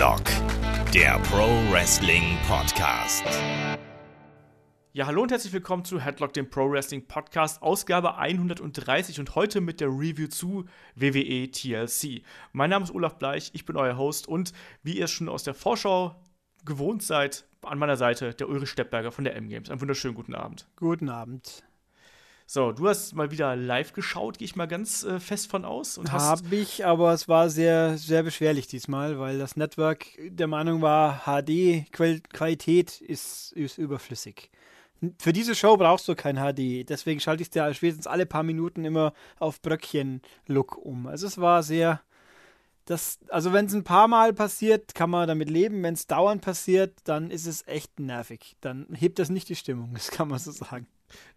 Headlock, der Pro Wrestling Podcast. Ja, hallo und herzlich willkommen zu Headlock, dem Pro Wrestling Podcast, Ausgabe 130 und heute mit der Review zu WWE TLC. Mein Name ist Olaf Bleich, ich bin euer Host und wie ihr es schon aus der Vorschau gewohnt seid, an meiner Seite der Ulrich Steppberger von der M-Games. Einen wunderschönen guten Abend. Guten Abend. So, du hast mal wieder live geschaut, gehe ich mal ganz äh, fest von aus. Habe ich, aber es war sehr, sehr beschwerlich diesmal, weil das Network der Meinung war, HD-Qualität ist, ist überflüssig. Für diese Show brauchst du kein HD, deswegen schalte ich es dir spätestens alle paar Minuten immer auf Bröckchen-Look um. Also es war sehr, das, also wenn es ein paar Mal passiert, kann man damit leben. Wenn es dauernd passiert, dann ist es echt nervig. Dann hebt das nicht die Stimmung, das kann man so sagen.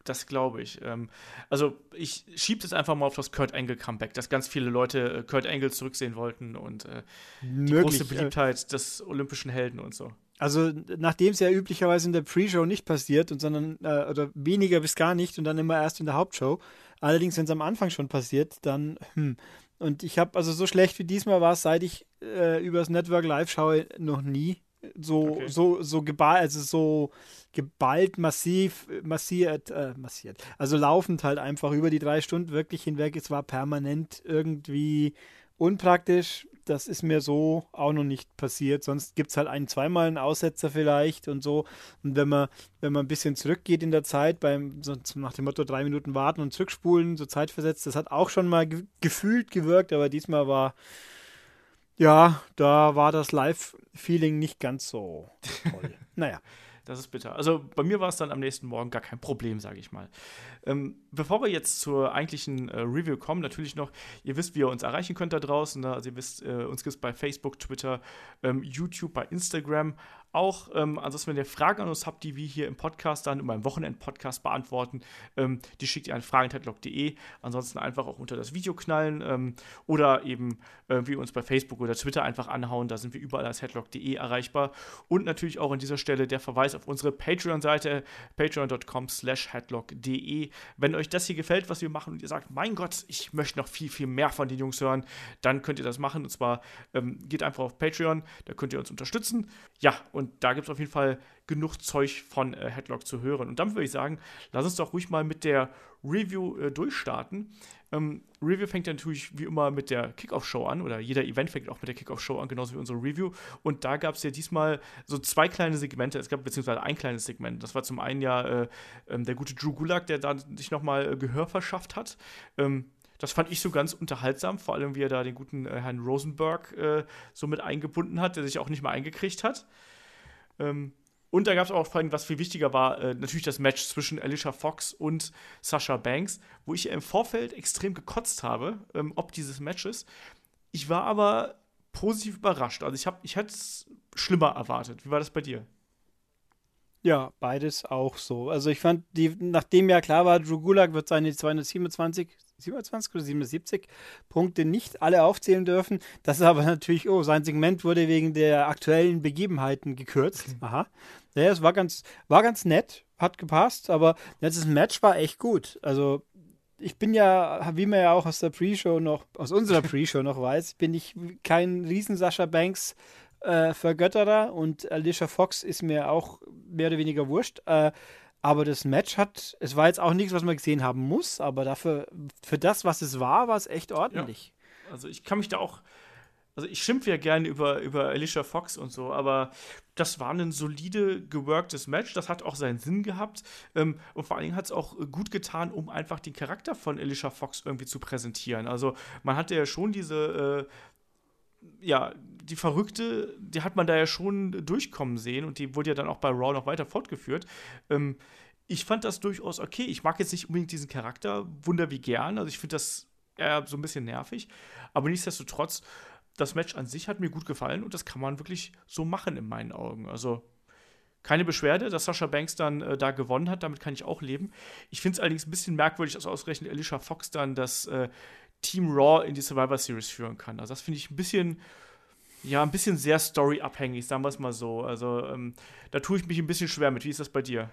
Das glaube ich. Ähm, also ich schiebe das einfach mal auf das Kurt Angle Comeback, dass ganz viele Leute äh, Kurt Angle zurücksehen wollten und äh, die große Beliebtheit des olympischen Helden und so. Also nachdem es ja üblicherweise in der Pre-Show nicht passiert und sondern äh, oder weniger bis gar nicht und dann immer erst in der Hauptshow. Allerdings, wenn es am Anfang schon passiert, dann hm. Und ich habe also so schlecht wie diesmal war es, seit ich äh, übers Network Live schaue, noch nie so okay. so so geballt, also so geballt, massiv, massiert, äh, massiert. Also laufend halt einfach über die drei Stunden wirklich hinweg. Es war permanent irgendwie unpraktisch. Das ist mir so auch noch nicht passiert. Sonst gibt es halt ein, zweimal einen Aussetzer vielleicht und so. Und wenn man, wenn man ein bisschen zurückgeht in der Zeit, beim, so nach dem Motto drei Minuten warten und zurückspulen, so zeitversetzt, das hat auch schon mal ge gefühlt gewirkt, aber diesmal war, ja, da war das Live-Feeling nicht ganz so toll. naja. Das ist bitter. Also bei mir war es dann am nächsten Morgen gar kein Problem, sage ich mal. Ähm, bevor wir jetzt zur eigentlichen äh, Review kommen, natürlich noch, ihr wisst, wie ihr uns erreichen könnt da draußen. Ne? Also ihr wisst, äh, uns gibt es bei Facebook, Twitter, ähm, YouTube, bei Instagram auch. Ähm, ansonsten, wenn ihr Fragen an uns habt, die wir hier im Podcast dann, in meinem Wochenend-Podcast beantworten, ähm, die schickt ihr an fragen.headlock.de. Ansonsten einfach auch unter das Video knallen ähm, oder eben äh, wie uns bei Facebook oder Twitter einfach anhauen. Da sind wir überall als headlock.de erreichbar. Und natürlich auch an dieser Stelle der Verweis auf unsere Patreon-Seite, patreon.com slash headlock.de. Wenn euch das hier gefällt, was wir machen und ihr sagt, mein Gott, ich möchte noch viel, viel mehr von den Jungs hören, dann könnt ihr das machen. Und zwar ähm, geht einfach auf Patreon, da könnt ihr uns unterstützen. Ja, und und da gibt es auf jeden Fall genug Zeug von äh, Headlock zu hören. Und dann würde ich sagen, lass uns doch ruhig mal mit der Review äh, durchstarten. Ähm, Review fängt ja natürlich wie immer mit der Kickoff-Show an oder jeder Event fängt auch mit der Kickoff-Show an, genauso wie unsere Review. Und da gab es ja diesmal so zwei kleine Segmente. Es gab beziehungsweise ein kleines Segment. Das war zum einen ja äh, ähm, der gute Drew Gulak, der da sich nochmal äh, Gehör verschafft hat. Ähm, das fand ich so ganz unterhaltsam, vor allem wie er da den guten äh, Herrn Rosenberg äh, so mit eingebunden hat, der sich auch nicht mal eingekriegt hat. Ähm, und da gab es auch vor allem, was viel wichtiger war, äh, natürlich das Match zwischen Alicia Fox und Sasha Banks, wo ich im Vorfeld extrem gekotzt habe, ähm, ob dieses Matches. Ich war aber positiv überrascht. Also ich, ich hätte es schlimmer erwartet. Wie war das bei dir? Ja, beides auch so. Also ich fand, die, nachdem ja klar war, Drew Gulak wird seine 227 27 oder 77 Punkte nicht alle aufzählen dürfen. Das ist aber natürlich, oh, sein Segment wurde wegen der aktuellen Begebenheiten gekürzt. Aha. Ja, es war ganz, war ganz nett, hat gepasst, aber letztes Match war echt gut. Also ich bin ja, wie man ja auch aus der Pre-Show noch, aus unserer Pre-Show noch weiß, bin ich kein riesen Sascha Banks äh, Vergötterer und Alicia Fox ist mir auch mehr oder weniger wurscht. Äh, aber das Match hat, es war jetzt auch nichts, was man gesehen haben muss, aber dafür, für das, was es war, war es echt ordentlich. Ja. Also ich kann mich da auch, also ich schimpfe ja gerne über, über Alicia Fox und so, aber das war ein solide geworktes Match, das hat auch seinen Sinn gehabt ähm, und vor allen Dingen hat es auch gut getan, um einfach den Charakter von Alicia Fox irgendwie zu präsentieren. Also man hatte ja schon diese, äh, ja, die Verrückte, die hat man da ja schon durchkommen sehen und die wurde ja dann auch bei Raw noch weiter fortgeführt. Ähm, ich fand das durchaus okay. Ich mag jetzt nicht unbedingt diesen Charakter, wunder wie gern. Also ich finde das eher so ein bisschen nervig. Aber nichtsdestotrotz, das Match an sich hat mir gut gefallen und das kann man wirklich so machen in meinen Augen. Also keine Beschwerde, dass Sascha Banks dann äh, da gewonnen hat, damit kann ich auch leben. Ich finde es allerdings ein bisschen merkwürdig, dass ausgerechnet Alicia Fox dann das äh, Team Raw in die Survivor Series führen kann. Also das finde ich ein bisschen ja, ein bisschen sehr storyabhängig, sagen wir es mal so. Also, ähm, da tue ich mich ein bisschen schwer mit. Wie ist das bei dir?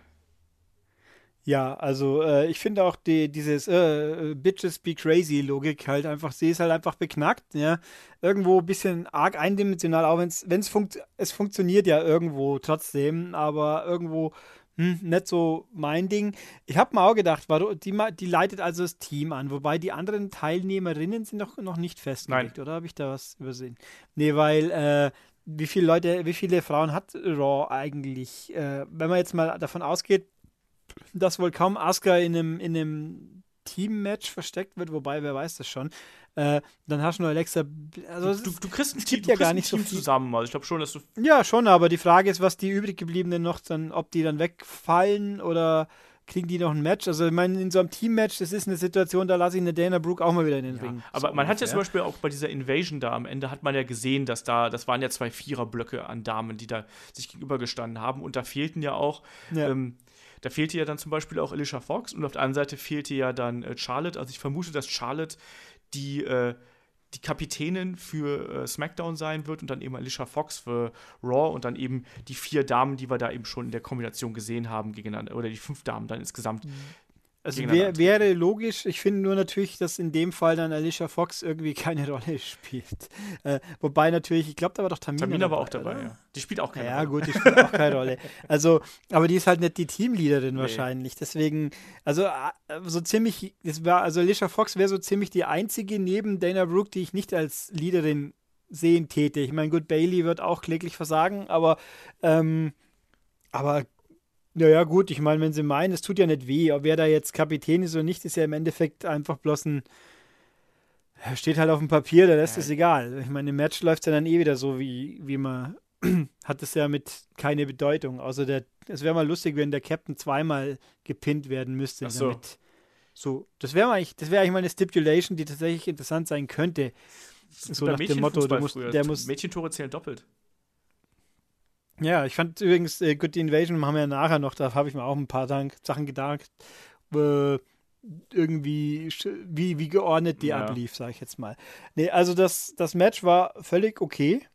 Ja, also äh, ich finde auch die, dieses äh, Bitches be crazy Logik halt einfach, sie ist halt einfach beknackt, ja. Irgendwo ein bisschen arg eindimensional, auch wenn es funkt, es funktioniert ja irgendwo trotzdem, aber irgendwo hm, nicht so mein Ding. Ich habe mir auch gedacht, die, die leitet also das Team an, wobei die anderen Teilnehmerinnen sind noch, noch nicht festgelegt, Nein. oder habe ich da was übersehen? Nee, weil äh, wie viele Leute, wie viele Frauen hat Raw eigentlich? Äh, wenn man jetzt mal davon ausgeht, dass wohl kaum Asuka in einem, in einem Team-Match versteckt wird, wobei, wer weiß das schon. Äh, dann hast du nur Alexa. Also du, du, du kriegst ein Team, ja gar nicht Team so viel. zusammen. Also ich glaube schon, dass du. Ja, schon, aber die Frage ist, was die übrig gebliebenen noch dann, ob die dann wegfallen oder kriegen die noch ein Match? Also, ich meine, in so einem Team-Match, das ist eine Situation, da lasse ich eine Dana Brooke auch mal wieder in den ja, Ring. Aber so man hat ja zum Beispiel auch bei dieser Invasion da am Ende, hat man ja gesehen, dass da, das waren ja zwei Viererblöcke an Damen, die da sich gegenübergestanden haben und da fehlten ja auch. Ja. Ähm, da fehlte ja dann zum Beispiel auch Alicia Fox und auf der anderen Seite fehlte ja dann äh, Charlotte. Also ich vermute, dass Charlotte die, äh, die Kapitänin für äh, SmackDown sein wird und dann eben Alicia Fox für Raw und dann eben die vier Damen, die wir da eben schon in der Kombination gesehen haben, gegeneinander, oder die fünf Damen dann insgesamt. Mhm. Also wär, wäre logisch, ich finde nur natürlich, dass in dem Fall dann Alicia Fox irgendwie keine Rolle spielt. Äh, wobei natürlich, ich glaube, da war doch Tamina. Tamina war auch dabei, oder? ja. Die spielt auch keine ja, Rolle. Ja, gut, die spielt auch keine Rolle. Also, aber die ist halt nicht die Teamleaderin nee. wahrscheinlich. Deswegen, also äh, so ziemlich, das war, also Alicia Fox wäre so ziemlich die einzige neben Dana Brooke, die ich nicht als Leaderin sehen täte. Ich meine, gut, Bailey wird auch kläglich versagen, aber ähm, aber naja, gut, ich meine, wenn sie meinen, es tut ja nicht weh, ob wer da jetzt Kapitän ist oder nicht, ist ja im Endeffekt einfach bloß ein. Steht halt auf dem Papier, da ist es egal. Ich meine, im Match läuft es ja dann eh wieder so, wie, wie man. hat es ja mit keine Bedeutung. Außer der. Es wäre mal lustig, wenn der Captain zweimal gepinnt werden müsste. Ach so. Damit, so, das wäre eigentlich, das wäre eigentlich mal eine Stipulation, die tatsächlich interessant sein könnte. So nach dem Motto, du musst, der muss. Mädchentore zählen doppelt. Ja, ich fand übrigens äh, Good Invasion machen wir ja nachher noch, da habe ich mir auch ein paar Dank, Sachen gedacht, äh, irgendwie wie, wie geordnet die ja. ablief, sage ich jetzt mal. Nee, also das, das Match war völlig okay.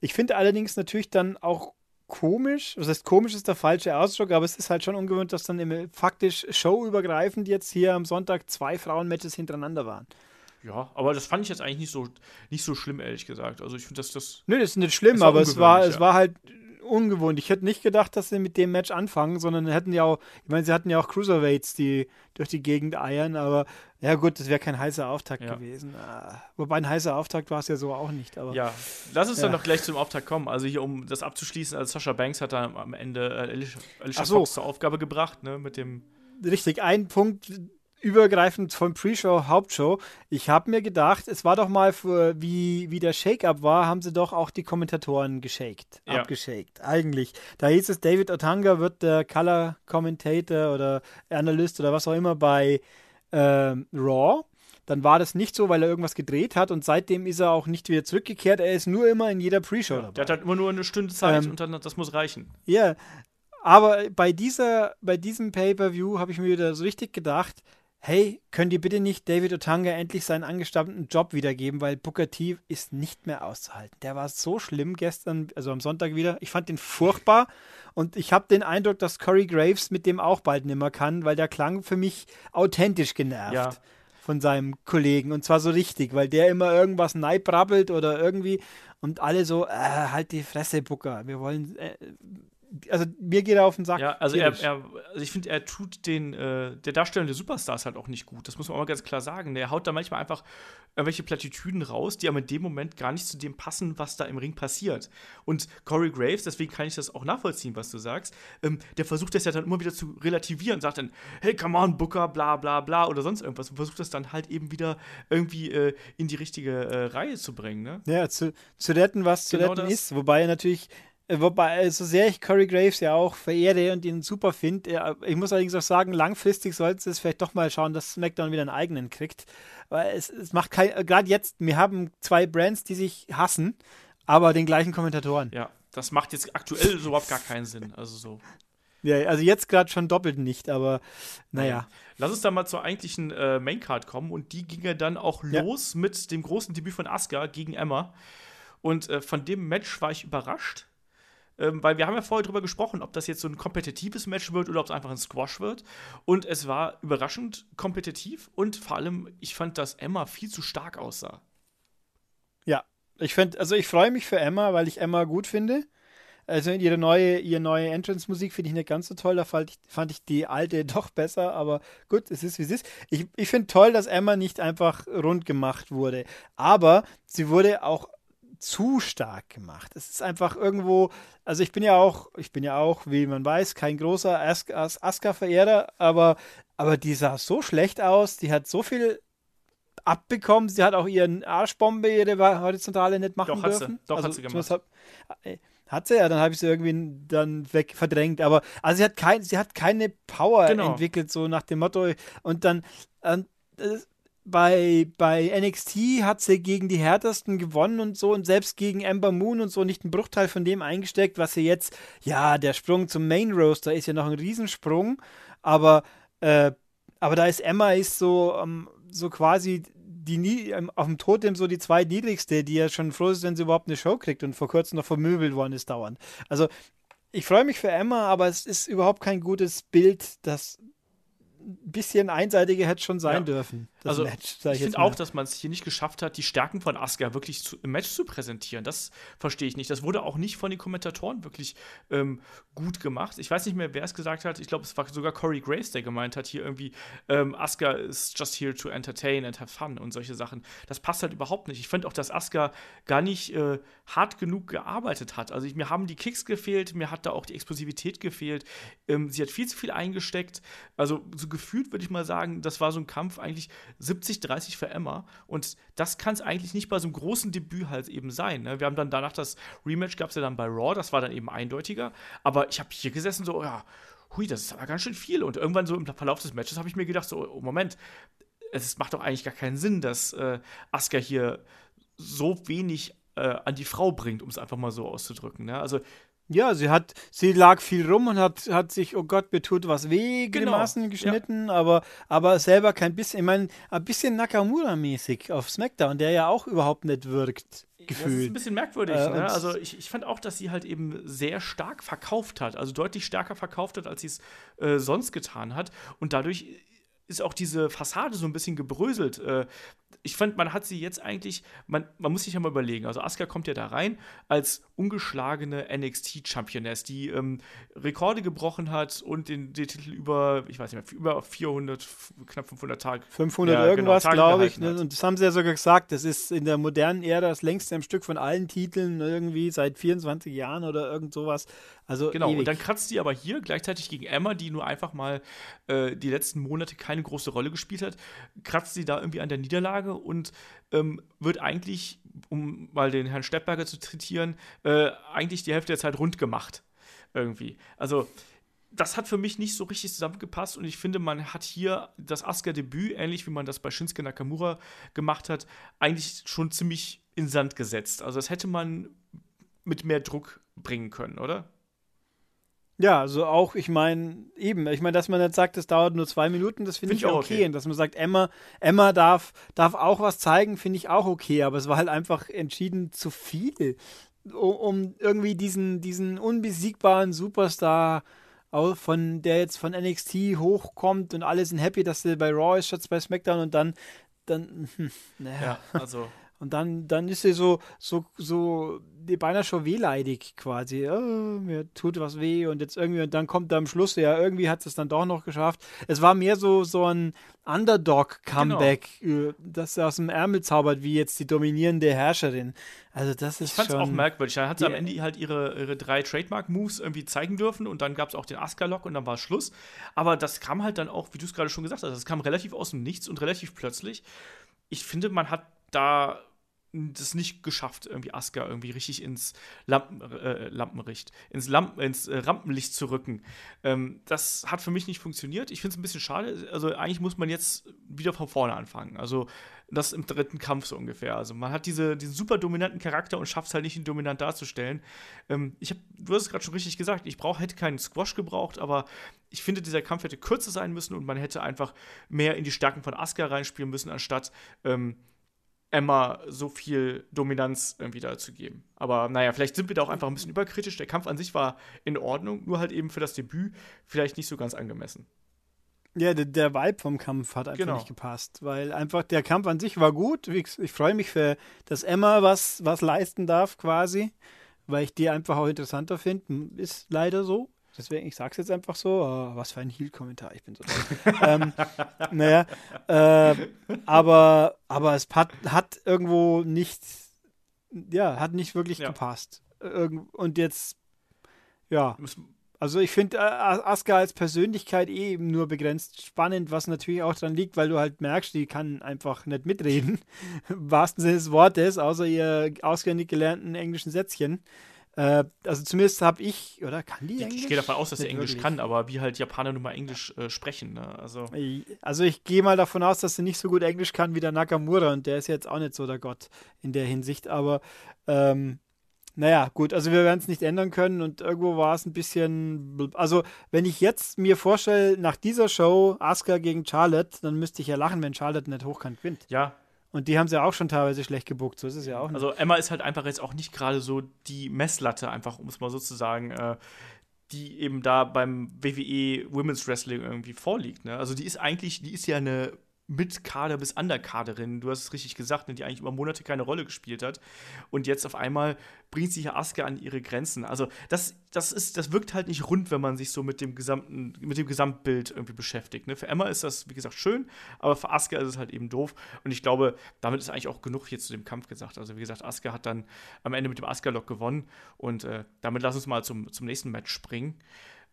Ich finde allerdings natürlich dann auch komisch, was heißt komisch ist der falsche Ausdruck, aber es ist halt schon ungewöhnlich, dass dann im, faktisch showübergreifend jetzt hier am Sonntag zwei Frauenmatches hintereinander waren. Ja, aber das fand ich jetzt eigentlich nicht so, nicht so schlimm, ehrlich gesagt. Also ich finde, dass das. Nö, das ist nicht schlimm, aber es war, ja. es war halt ungewohnt. Ich hätte nicht gedacht, dass sie mit dem Match anfangen, sondern hätten ja auch, ich meine, sie hatten ja auch Cruiserweights, die durch die Gegend eiern, aber ja gut, das wäre kein heißer Auftakt ja. gewesen. Ah, wobei ein heißer Auftakt war es ja so auch nicht. Aber, ja, lass uns ja. dann noch gleich zum Auftakt kommen. Also hier, um das abzuschließen, also Sascha Banks hat da am Ende äh, Alicia, Alicia so. Fox zur Aufgabe gebracht, ne, mit dem Richtig, ein Punkt, übergreifend vom Pre-Show, Hauptshow. Ich habe mir gedacht, es war doch mal, für, wie, wie der Shake-Up war, haben sie doch auch die Kommentatoren geshaked, ja. abgeshaked. Eigentlich. Da hieß es, David Otanga wird der Color Commentator oder Analyst oder was auch immer bei ähm, Raw. Dann war das nicht so, weil er irgendwas gedreht hat und seitdem ist er auch nicht wieder zurückgekehrt. Er ist nur immer in jeder Pre-Show ja, dabei. Der hat halt immer nur eine Stunde Zeit ähm, und dann das muss reichen. Ja, aber bei dieser, bei diesem Pay-per-View habe ich mir wieder so richtig gedacht, hey, könnt ihr bitte nicht David Otanga endlich seinen angestammten Job wiedergeben, weil Booker T ist nicht mehr auszuhalten. Der war so schlimm gestern, also am Sonntag wieder. Ich fand den furchtbar und ich habe den Eindruck, dass Corey Graves mit dem auch bald nimmer kann, weil der klang für mich authentisch genervt. Ja. Von seinem Kollegen und zwar so richtig, weil der immer irgendwas neibrabbelt oder irgendwie und alle so, äh, halt die Fresse, Booker. Wir wollen, äh, also mir geht er auf den Sack. Ja, also, er, er, also ich finde, er tut den, äh, der Darsteller der Superstars halt auch nicht gut. Das muss man auch mal ganz klar sagen. Der haut da manchmal einfach irgendwelche Plattitüden raus, die aber in dem Moment gar nicht zu dem passen, was da im Ring passiert. Und Corey Graves, deswegen kann ich das auch nachvollziehen, was du sagst, ähm, der versucht das ja dann immer wieder zu relativieren, sagt dann, hey, come on, Booker, bla bla bla oder sonst irgendwas und versucht das dann halt eben wieder irgendwie äh, in die richtige äh, Reihe zu bringen. Ne? Ja, zu, zu retten, was genau zu retten das. ist. Wobei natürlich äh, wobei, so sehr ich Corey Graves ja auch verehre und ihn super finde, ich muss allerdings auch sagen, langfristig sollte es vielleicht doch mal schauen, dass SmackDown wieder einen eigenen kriegt. Weil es, es macht kein, äh, gerade jetzt, wir haben zwei Brands, die sich hassen, aber den gleichen Kommentatoren. Ja, das macht jetzt aktuell so überhaupt gar keinen Sinn. Also so. Ja, also jetzt gerade schon doppelt nicht, aber naja. Lass uns dann mal zur eigentlichen äh, Maincard kommen und die ging ja dann auch ja. los mit dem großen Debüt von Asuka gegen Emma. Und äh, von dem Match war ich überrascht ähm, weil wir haben ja vorher drüber gesprochen, ob das jetzt so ein kompetitives Match wird oder ob es einfach ein Squash wird. Und es war überraschend kompetitiv und vor allem, ich fand, dass Emma viel zu stark aussah. Ja, ich finde, also ich freue mich für Emma, weil ich Emma gut finde. Also ihre neue, ihre neue Entrance-Musik finde ich nicht ganz so toll. Da fand ich, fand ich die alte doch besser, aber gut, es ist wie es ist. Ich, ich finde toll, dass Emma nicht einfach rund gemacht wurde. Aber sie wurde auch zu stark gemacht. Es ist einfach irgendwo, also ich bin ja auch, ich bin ja auch, wie man weiß, kein großer Asuka-Verehrer, aber, aber die sah so schlecht aus, die hat so viel abbekommen, sie hat auch ihren Arschbombe, ihre horizontale nicht machen Doch, dürfen. Hat sie. Doch, also, hat sie gemacht. Hat, äh, hat sie ja, dann habe ich sie irgendwie dann weg verdrängt. Aber also sie hat kein, sie hat keine Power genau. entwickelt, so nach dem Motto. Und dann, und, äh, bei, bei NXT hat sie gegen die härtesten gewonnen und so und selbst gegen Ember Moon und so nicht einen Bruchteil von dem eingesteckt, was sie jetzt, ja, der Sprung zum Main Roaster ist ja noch ein Riesensprung, aber, äh, aber da ist Emma ist so, um, so quasi die ähm, auf dem Totem so die zweitniedrigste, die ja schon froh ist, wenn sie überhaupt eine Show kriegt und vor kurzem noch vermöbelt worden ist dauernd. Also ich freue mich für Emma, aber es ist überhaupt kein gutes Bild, das ein bisschen einseitiger hätte schon sein ja. dürfen. Also Match, ich, ich finde auch, dass man es hier nicht geschafft hat, die Stärken von Asuka wirklich zu, im Match zu präsentieren. Das verstehe ich nicht. Das wurde auch nicht von den Kommentatoren wirklich ähm, gut gemacht. Ich weiß nicht mehr, wer es gesagt hat. Ich glaube, es war sogar Corey Grace, der gemeint hat, hier irgendwie, ähm, Asuka is just here to entertain and have fun und solche Sachen. Das passt halt überhaupt nicht. Ich finde auch, dass Asuka gar nicht äh, hart genug gearbeitet hat. Also ich, mir haben die Kicks gefehlt, mir hat da auch die Explosivität gefehlt. Ähm, sie hat viel zu viel eingesteckt. Also so gefühlt würde ich mal sagen, das war so ein Kampf eigentlich 70-30 für Emma. Und das kann es eigentlich nicht bei so einem großen Debüt halt eben sein. Ne? Wir haben dann danach das Rematch, gab es ja dann bei Raw, das war dann eben eindeutiger. Aber ich habe hier gesessen, so, ja, hui, das ist aber ganz schön viel. Und irgendwann so im Verlauf des Matches habe ich mir gedacht, so, oh, Moment, es macht doch eigentlich gar keinen Sinn, dass äh, Asuka hier so wenig äh, an die Frau bringt, um es einfach mal so auszudrücken. Ne? Also ja, sie hat, sie lag viel rum und hat, hat sich, oh Gott, mir tut was weh, genau. Grimassen geschnitten, ja. aber, aber selber kein bisschen, ich meine, ein bisschen Nakamura-mäßig auf SmackDown, der ja auch überhaupt nicht wirkt. Gefühlt. Das ist ein bisschen merkwürdig. Äh, ne? Also ich, ich fand auch, dass sie halt eben sehr stark verkauft hat, also deutlich stärker verkauft hat, als sie es äh, sonst getan hat. Und dadurch ist auch diese Fassade so ein bisschen gebröselt. Äh, ich fand, man hat sie jetzt eigentlich, man, man muss sich ja mal überlegen. Also Asuka kommt ja da rein als ungeschlagene NXT-Championess, die ähm, Rekorde gebrochen hat und den, den, Titel über, ich weiß nicht mehr, über 400, knapp 500 Tage. 500 ja, irgendwas, genau, glaube ich. Ne? Und das haben sie ja sogar gesagt, das ist in der modernen Ära das längste am Stück von allen Titeln irgendwie seit 24 Jahren oder irgend sowas. Also genau, ewig. und dann kratzt sie aber hier gleichzeitig gegen Emma, die nur einfach mal äh, die letzten Monate keine große Rolle gespielt hat, kratzt sie da irgendwie an der Niederlage und ähm, wird eigentlich, um mal den Herrn Steppberger zu zitieren, äh, eigentlich die Hälfte der Zeit rund gemacht. Irgendwie. Also, das hat für mich nicht so richtig zusammengepasst und ich finde, man hat hier das Asuka-Debüt, ähnlich wie man das bei Shinsuke Nakamura gemacht hat, eigentlich schon ziemlich in Sand gesetzt. Also, das hätte man mit mehr Druck bringen können, oder? Ja, also auch, ich meine, eben, ich meine, dass man jetzt sagt, es dauert nur zwei Minuten, das finde find ich auch okay. okay. Und dass man sagt, Emma, Emma darf, darf auch was zeigen, finde ich auch okay. Aber es war halt einfach entschieden zu viel, um, um irgendwie diesen, diesen unbesiegbaren Superstar von der jetzt von NXT hochkommt und alle sind happy, dass der bei Raw ist, statt bei SmackDown und dann, dann, hm, naja. Ja, also und dann, dann ist sie so, so, so beinahe schon wehleidig quasi. Oh, mir tut was weh und jetzt irgendwie, und dann kommt da am Schluss, ja, irgendwie hat es dann doch noch geschafft. Es war mehr so, so ein Underdog-Comeback, genau. Äh, das aus dem Ärmel zaubert, wie jetzt die dominierende Herrscherin. Also, das ist Ich fand es auch merkwürdig. Dann hat sie am Ende halt ihre, ihre drei Trademark-Moves irgendwie zeigen dürfen und dann gab es auch den Aska-Lock und dann war Schluss. Aber das kam halt dann auch, wie du es gerade schon gesagt hast, das kam relativ aus dem Nichts und relativ plötzlich. Ich finde, man hat da das nicht geschafft, irgendwie Aska irgendwie richtig ins Lampen, äh, Lampenlicht, ins, Lampen, ins äh, Rampenlicht zu rücken. Ähm, das hat für mich nicht funktioniert. Ich finde es ein bisschen schade. Also eigentlich muss man jetzt wieder von vorne anfangen. Also das im dritten Kampf so ungefähr. Also man hat diese, diesen super dominanten Charakter und schafft es halt nicht, ihn dominant darzustellen. Ähm, ich hab, du hast es gerade schon richtig gesagt, ich brauch, hätte keinen Squash gebraucht, aber ich finde, dieser Kampf hätte kürzer sein müssen und man hätte einfach mehr in die Stärken von Asuka reinspielen müssen, anstatt ähm, Emma so viel Dominanz irgendwie da zu geben. Aber naja, vielleicht sind wir da auch einfach ein bisschen überkritisch. Der Kampf an sich war in Ordnung, nur halt eben für das Debüt vielleicht nicht so ganz angemessen. Ja, der, der Vibe vom Kampf hat einfach Genau. nicht gepasst, weil einfach der Kampf an sich war gut. Ich, ich freue mich für, dass Emma was, was leisten darf quasi, weil ich die einfach auch interessanter finde. Ist leider so. Deswegen, ich sag's jetzt einfach so. Oh, was für ein Heal-Kommentar, ich bin so. ähm, naja, äh, aber, aber es hat, hat irgendwo nicht, ja, hat nicht wirklich Ja. gepasst. Irgend- Und jetzt, ja, also ich finde äh, Asuka als Persönlichkeit eh eben nur begrenzt spannend, was natürlich auch dran liegt, weil du halt merkst, die kann einfach nicht mitreden, im wahrsten Sinne des Wortes, außer ihr auswendig gelernten englischen Sätzchen. Äh, also zumindest habe ich, oder kann die Ich, Englisch? ich gehe davon aus, dass Nicht Englisch wirklich. kann, aber wie halt Japaner nun mal Englisch äh, sprechen. Ne? Also, Also ich gehe mal davon aus, dass sie nicht so gut Englisch kann wie der Nakamura und der ist jetzt auch nicht so der Gott in der Hinsicht, aber ähm, naja, gut, also wir werden es nicht ändern können und irgendwo war es ein bisschen, also wenn ich jetzt mir vorstelle, nach dieser Show Asuka gegen Charlotte, dann müsste ich ja lachen, wenn Charlotte nicht hochkant gewinnt. ja, Und die haben sie auch schon teilweise schlecht gebuckt, so ist es ja auch nicht. also Emma ist halt einfach jetzt auch nicht gerade so die Messlatte, einfach um es mal so zu sagen, äh, die eben da beim WWE Women's Wrestling irgendwie vorliegt. Ne? Also die ist eigentlich, die ist ja eine Mit-Kader bis Underkaderin, du hast es richtig gesagt, ne, die eigentlich über Monate keine Rolle gespielt hat. Und jetzt auf einmal bringt sie hier Asuka an ihre Grenzen. Also das, das ist, das wirkt halt nicht rund, wenn man sich so mit dem gesamten, mit dem Gesamtbild irgendwie beschäftigt. Ne? Für Emma ist das, wie gesagt, schön, aber für Asuka ist es halt eben doof. Und ich glaube, damit ist eigentlich auch genug hier zu dem Kampf gesagt. Also wie gesagt, Asuka hat dann am Ende mit dem Asuka-Lock gewonnen. Und äh, damit lass uns mal zum, zum nächsten Match springen.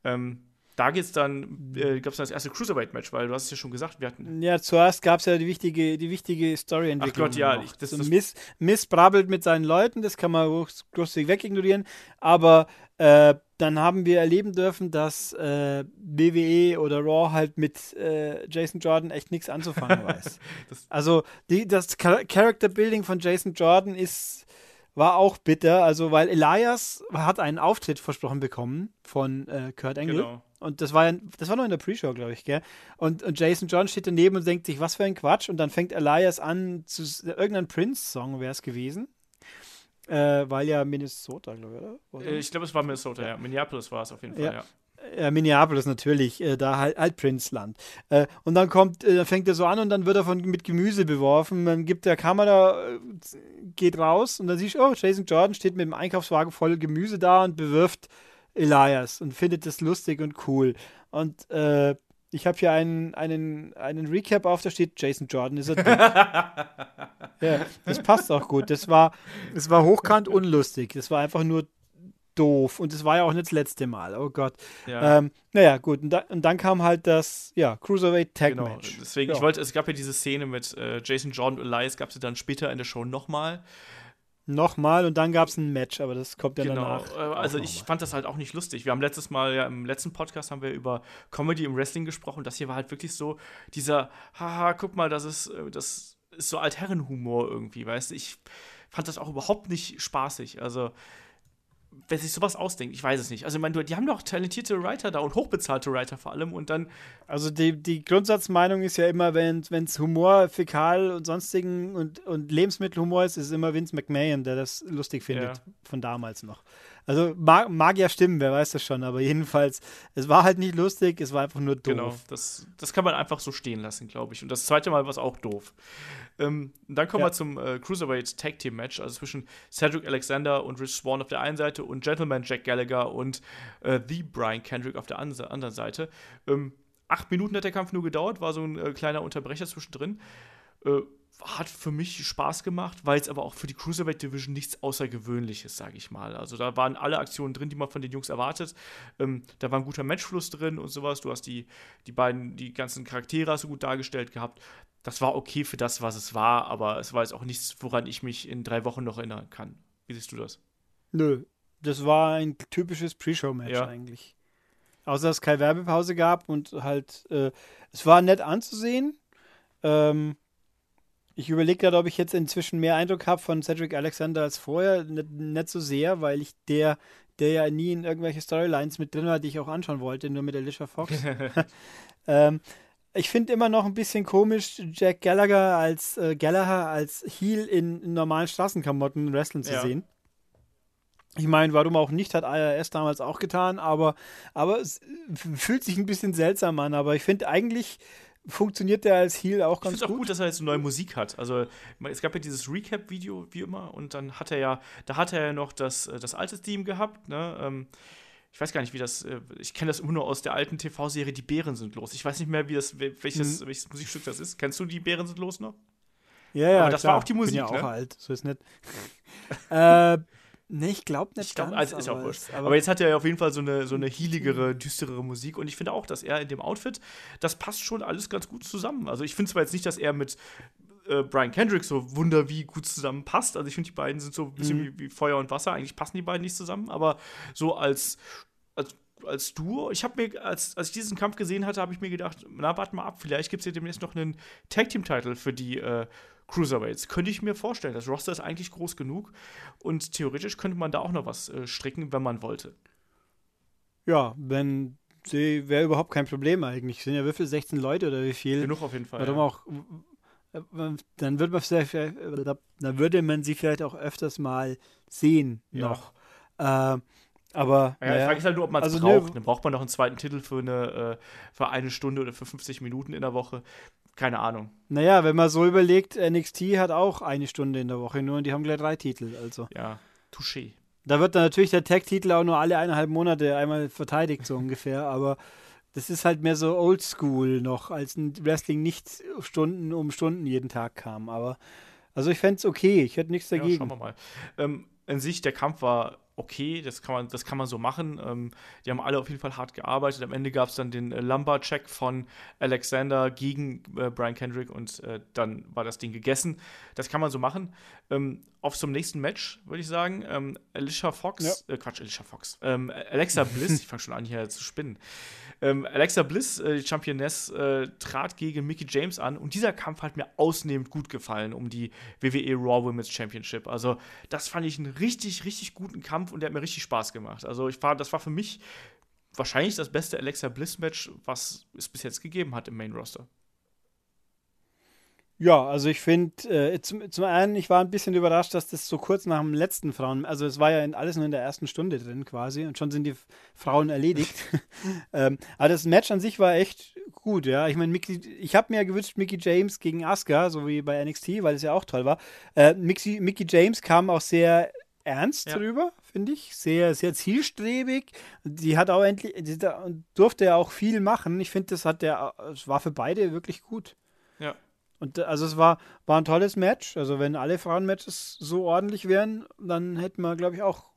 Ähm, da geht's dann, äh, gab es dann das erste Cruiserweight-Match, weil du hast es ja schon gesagt, wir hatten Ja, zuerst gab es ja die wichtige, die wichtige Story-Entwicklung. Ach Gott, ja, ich- das- so das- Miss, Miss brabbelt mit seinen Leuten, das kann man groß- großzügig wegignorieren. Aber äh, dann haben wir erleben dürfen, dass äh, WWE oder Raw halt mit äh, Jason Jordan echt nichts anzufangen weiß. Also die, das Char Character Building von Jason Jordan ist war auch bitter, also weil Elias hat einen Auftritt versprochen bekommen von äh, Kurt Angle. Genau. Und das war ja, das war noch in der Pre-Show, glaube ich, gell? Und, und Jason John steht daneben und denkt sich, was für ein Quatsch. Und dann fängt Elias an, zu, irgendein Prince-Song wäre es gewesen. Äh, weil ja Minnesota, glaube ich, oder? Äh, ich glaube, es war Minnesota, ja. Minneapolis war es auf jeden Fall, Ja. ja. Minneapolis natürlich, äh, da halt, halt Princeland. Äh, und dann kommt, äh, dann fängt er so an und dann wird er von, mit Gemüse beworfen. Dann gibt der Kamera, geht raus und dann siehst du, oh, Jason Jordan steht mit dem Einkaufswagen voll Gemüse da und bewirft Elias und findet das lustig und cool. Und äh, ich habe hier einen, einen, einen Recap auf, da steht Jason Jordan ist er ja, das passt auch gut. Das war, das war hochkant unlustig. Das war einfach nur doof. Und das war ja auch nicht das letzte Mal. Oh Gott. ja. Ähm, naja, gut. Und, da, und dann kam halt das ja, Cruiserweight Tag Genau, Match. deswegen, ja. ich wollte, es gab ja diese Szene mit äh, Jason Jordan und Elias, gab es dann später in der Show nochmal. Nochmal und dann gab es ein Match, aber das kommt ja Genau, danach. äh, also ich fand das halt auch nicht lustig. Wir haben letztes Mal, ja, im letzten Podcast haben wir über Comedy im Wrestling gesprochen. Das hier war halt wirklich so dieser, haha, guck mal, das ist, äh, das ist so Altherrenhumor irgendwie, weißt du. Ich fand das auch überhaupt nicht spaßig. Also, wer sich sowas ausdenkt, ich weiß es nicht. Also, ich meine, die haben doch talentierte Writer da und hochbezahlte Writer vor allem und dann, Also die, die Grundsatzmeinung ist ja immer, wenn es Humor, Fäkal und sonstigen und, und Lebensmittelhumor ist, ist es immer Vince McMahon, der das lustig findet, Ja. von damals noch. Also mag, mag ja stimmen, wer weiß das schon, aber jedenfalls, es war halt nicht lustig, es war einfach nur doof. Genau, das, das kann man einfach so stehen lassen, glaube ich. Und das zweite Mal war es auch doof. Ähm, dann kommen Ja. wir zum äh, Cruiserweight Tag Team Match, also zwischen Cedric Alexander und Rich Swan auf der einen Seite und Gentleman Jack Gallagher und äh, The Brian Kendrick auf der an anderen Seite. Ähm, acht Minuten hat der Kampf nur gedauert, war so ein äh, kleiner Unterbrecher zwischendrin. Äh, hat für mich Spaß gemacht, war jetzt aber auch für die Cruiserweight Division nichts Außergewöhnliches, sage ich mal. Also da waren alle Aktionen drin, die man von den Jungs erwartet. Ähm, da war ein guter Matchfluss drin und sowas. Du hast die, die beiden, die ganzen Charaktere du gut dargestellt gehabt. Das war okay für das, was es war, aber es war jetzt auch nichts, woran ich mich in drei Wochen noch erinnern kann. Wie siehst du das? Nö, das war ein typisches Pre-Show-Match Ja. eigentlich. Außer dass es keine Werbepause gab und halt, äh, es war nett anzusehen. Ähm, ich überlege gerade, ob ich jetzt inzwischen mehr Eindruck habe von Cedric Alexander als vorher. Nicht, nicht so sehr, weil ich der, der ja nie in irgendwelche Storylines mit drin war, die ich auch anschauen wollte, nur mit Alicia Fox. ähm, ich finde immer noch ein bisschen komisch, Jack Gallagher als äh, Gallagher als Heel in, in normalen Straßenklamotten wrestlen zu Ja. sehen. Ich meine, warum auch nicht, hat IRS damals auch getan, aber, aber es fühlt sich ein bisschen seltsam an. Aber ich finde, eigentlich funktioniert der als Heel auch Ich ganz finde es auch gut. gut, dass er jetzt neue Musik hat. Also es gab ja dieses Recap-Video, wie immer, und dann hat er ja, da hat er ja noch das, äh, das alte Theme gehabt, ne? Ähm, ich weiß gar nicht, wie das, äh, ich kenne das immer nur aus der alten TV-Serie Die Bären sind los. Ich weiß nicht mehr, wie das, wel- welches, welches Musikstück das ist. Kennst du Die Bären sind los noch? Ja, ja, Aber das war auch die Musik, Bin ja ne? auch alt, so ist nicht. äh, nee, ich glaube nicht Ich glaube, also ist auch aber wurscht. es- Aber, jetzt hat er ja auf jeden Fall so eine, so eine healigere, düsterere Musik. Und ich finde auch, dass er in dem Outfit, das passt schon alles ganz gut zusammen. Also ich finde zwar jetzt nicht, dass er mit äh, Brian Kendrick so wunder wie gut zusammenpasst. Also ich finde, die beiden sind so ein bisschen Mhm. wie, wie Feuer und Wasser. Eigentlich passen die beiden nicht zusammen. Aber so als, als als Duo, ich habe mir, als, als ich diesen Kampf gesehen hatte, habe ich mir gedacht, na, warte mal ab, vielleicht gibt es ja demnächst noch einen Tag-Team-Title für die äh, Cruiserweights. Könnte ich mir vorstellen. Das Roster ist eigentlich groß genug und theoretisch könnte man da auch noch was äh, stricken, wenn man wollte. Ja, wenn sie wäre überhaupt kein Problem eigentlich. Sind ja wie viel? 16 Leute oder wie viel? Genug auf jeden Fall. Warum ja. auch? Dann würde man vielleicht, dann würde man sie vielleicht auch öfters mal sehen Ja. noch. Äh, aber Ja, die naja, Frage ist halt nur, ob man es also, braucht. ne- Dann braucht man noch einen zweiten Titel für eine, äh, für eine Stunde oder für 50 Minuten in der Woche. Keine Ahnung. naja, wenn man so überlegt, NXT hat auch eine Stunde in der Woche nur und die haben gleich drei Titel. Also Ja, touché. da wird dann natürlich der Tag-Titel auch nur alle eineinhalb Monate einmal verteidigt so ungefähr. Aber das ist halt mehr so Oldschool noch, als ein Wrestling nicht Stunden um Stunden jeden Tag kam. Aber also ich fände es okay. Ich hätte nichts Ja, dagegen. schauen wir mal. Ähm, in sich, der Kampf war okay, das kann man, das kann man so machen. Ähm, die haben alle auf jeden Fall hart gearbeitet. Am Ende gab es dann den äh, Lumber-Check von Alexander gegen äh, Brian Kendrick und äh, dann war das Ding gegessen. Das kann man so machen. Ähm, auf zum nächsten Match, würde ich sagen. Ähm, Alicia Fox, äh, Quatsch, Alicia Fox. Ähm, Alexa Bliss, ich fange schon an hier zu spinnen. Ähm, Alexa Bliss, äh, die Championess, äh, trat gegen Mickey James an und dieser Kampf hat mir ausnehmend gut gefallen um die WWE Raw Women's Championship. Also, das fand ich einen richtig, richtig guten Kampf und der hat mir richtig Spaß gemacht. Also, ich war, das war für mich wahrscheinlich das beste Alexa Bliss-Match, was es bis jetzt gegeben hat im Main Roster. Ja, also ich finde, äh, zum, zum einen, ich war ein bisschen überrascht, dass das so kurz nach dem letzten Frauen, also es war ja in, alles nur in der ersten Stunde drin quasi und schon sind die Frauen erledigt. ähm, aber das Match an sich war echt gut, ja. Ich meine, ich habe mir ja gewünscht, Mickey James gegen Asuka, so wie bei NXT, weil es ja auch toll war. Äh, Mickey, Mickey James kam auch sehr ernst Ja. drüber, finde ich. Sehr, sehr zielstrebig. Die hat auch endlich, die durfte ja auch viel machen. Ich finde, das hat der, es war für beide wirklich gut. Ja. Und äh, also es war, war ein tolles Match. Also wenn alle Frauenmatches so ordentlich wären, dann hätten wir, glaube ich, auch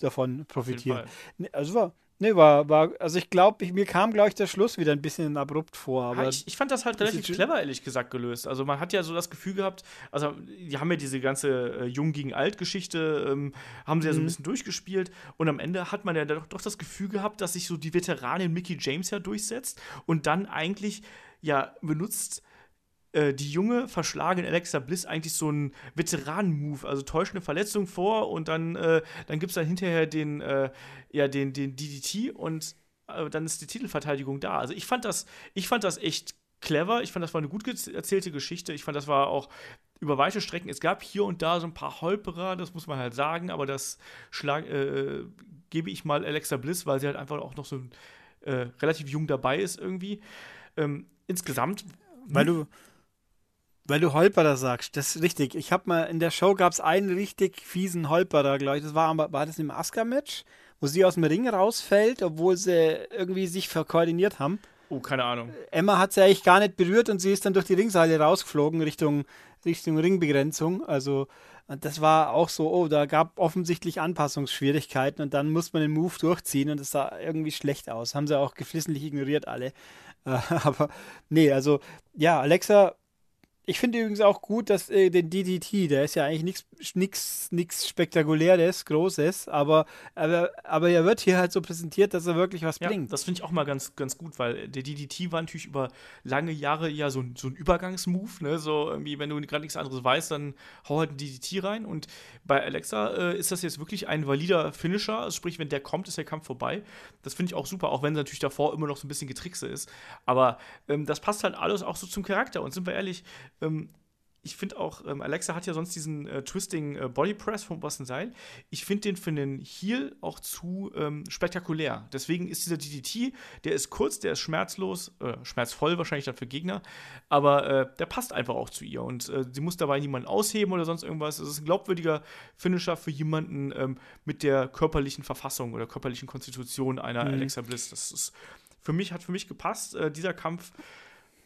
davon profitiert. Nee, also war, nee, war, war, also ich glaube, mir kam, glaube ich, der Schluss wieder ein bisschen abrupt vor. Aber Ja, ich, ich fand das halt relativ clever, ehrlich gesagt, gelöst. Also man hat ja so das Gefühl gehabt, also die haben ja diese ganze äh, Jung gegen Alt-Geschichte, ähm, haben sie ja so ein Mhm. bisschen durchgespielt und am Ende hat man ja doch, doch das Gefühl gehabt, dass sich so die Veteranin Mickey James ja durchsetzt und dann eigentlich ja benutzt äh, die junge, verschlagene Alexa Bliss eigentlich so einen Veteranen-Move, also täuscht eine Verletzung vor und dann, äh, dann gibt es dann hinterher den, äh, ja, den, den DDT und äh, dann ist die Titelverteidigung da. Also ich fand das, ich fand das echt clever, ich fand das war eine gut erzählte Geschichte, ich fand das war auch über weite Strecken, es gab hier und da so ein paar Holperer, das muss man halt sagen, aber das schlag, äh, gebe ich mal Alexa Bliss, weil sie halt einfach auch noch so relativ jung dabei ist irgendwie. Ähm, insgesamt weil du, weil du Holperer sagst, das ist richtig. Ich habe mal in der Show gab es einen richtig fiesen Holperer, glaube ich. Das war, aber- war das im Asuka-Match, wo sie aus dem Ring rausfällt, obwohl sie irgendwie sich verkoordiniert haben. Oh, keine Ahnung. Emma hat sie eigentlich gar nicht berührt und sie ist dann durch die Ringseile rausgeflogen Richtung, Richtung Ringbegrenzung. Also das war auch so, oh, da gab offensichtlich Anpassungsschwierigkeiten und dann muss man den Move durchziehen und es sah irgendwie schlecht aus. Haben sie auch geflissentlich ignoriert alle. Äh, aber nee, also ja, Alexa Ich finde übrigens auch gut, dass äh, den DDT, der ist ja eigentlich nichts Spektakuläres, Großes, aber, aber, aber er wird hier halt so präsentiert, dass er wirklich was ja, bringt. Das finde ich auch mal ganz, ganz gut, weil der DDT war natürlich über lange Jahre ja so, so ein Übergangsmove, ne? So irgendwie, wenn du gerade nichts anderes weißt, dann hau halt ein DDT rein. Und bei Alexa äh, ist das jetzt wirklich ein valider Finisher. Also sprich, wenn der kommt, ist der Kampf vorbei. Das finde ich auch super, auch wenn natürlich davor immer noch so ein bisschen Getrickse ist. Aber ähm, das passt halt alles auch so zum Charakter. Und sind wir ehrlich, ähm, ich finde auch, ähm, Alexa hat ja sonst diesen äh, Twisting äh, Body Press vom Boston Seil. Ich finde den für einen Heal auch zu ähm, spektakulär. Deswegen ist dieser DDT, der ist kurz, der ist schmerzlos, äh, schmerzvoll wahrscheinlich dann für Gegner, aber äh, der passt einfach auch zu ihr und äh, sie muss dabei niemanden ausheben oder sonst irgendwas. Es ist ein glaubwürdiger Finisher für jemanden ähm, mit der körperlichen Verfassung oder körperlichen Konstitution einer mhm. Alexa Bliss. Das ist für mich, hat für mich gepasst. Äh, dieser Kampf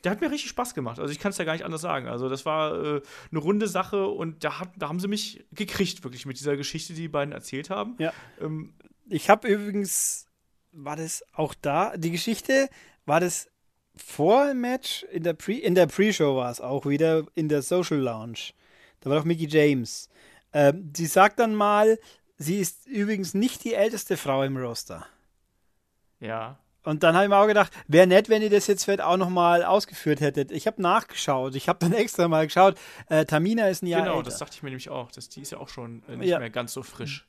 der hat mir richtig Spaß gemacht. Also ich kann es ja gar nicht anders sagen. Also das war äh, eine runde Sache und da, hat, da haben sie mich gekriegt, wirklich mit dieser Geschichte, die die beiden erzählt haben. Ja. Ähm, ich habe übrigens, war das auch da, die Geschichte, war das vor dem Match, in der Pre, in der Pre-Show war es auch wieder, in der Social Lounge. Da war doch Mickey James. Ähm, sie sagt dann mal, sie ist übrigens nicht die älteste Frau im Roster. Ja. Und dann habe ich mir auch gedacht, wäre nett, wenn ihr das jetzt vielleicht auch nochmal ausgeführt hättet. Ich habe nachgeschaut. Ich habe dann extra mal geschaut. Äh, Tamina ist ein Jahr Genau, älter. das dachte ich mir nämlich auch. Das, die ist ja auch schon äh, nicht ja. mehr ganz so frisch.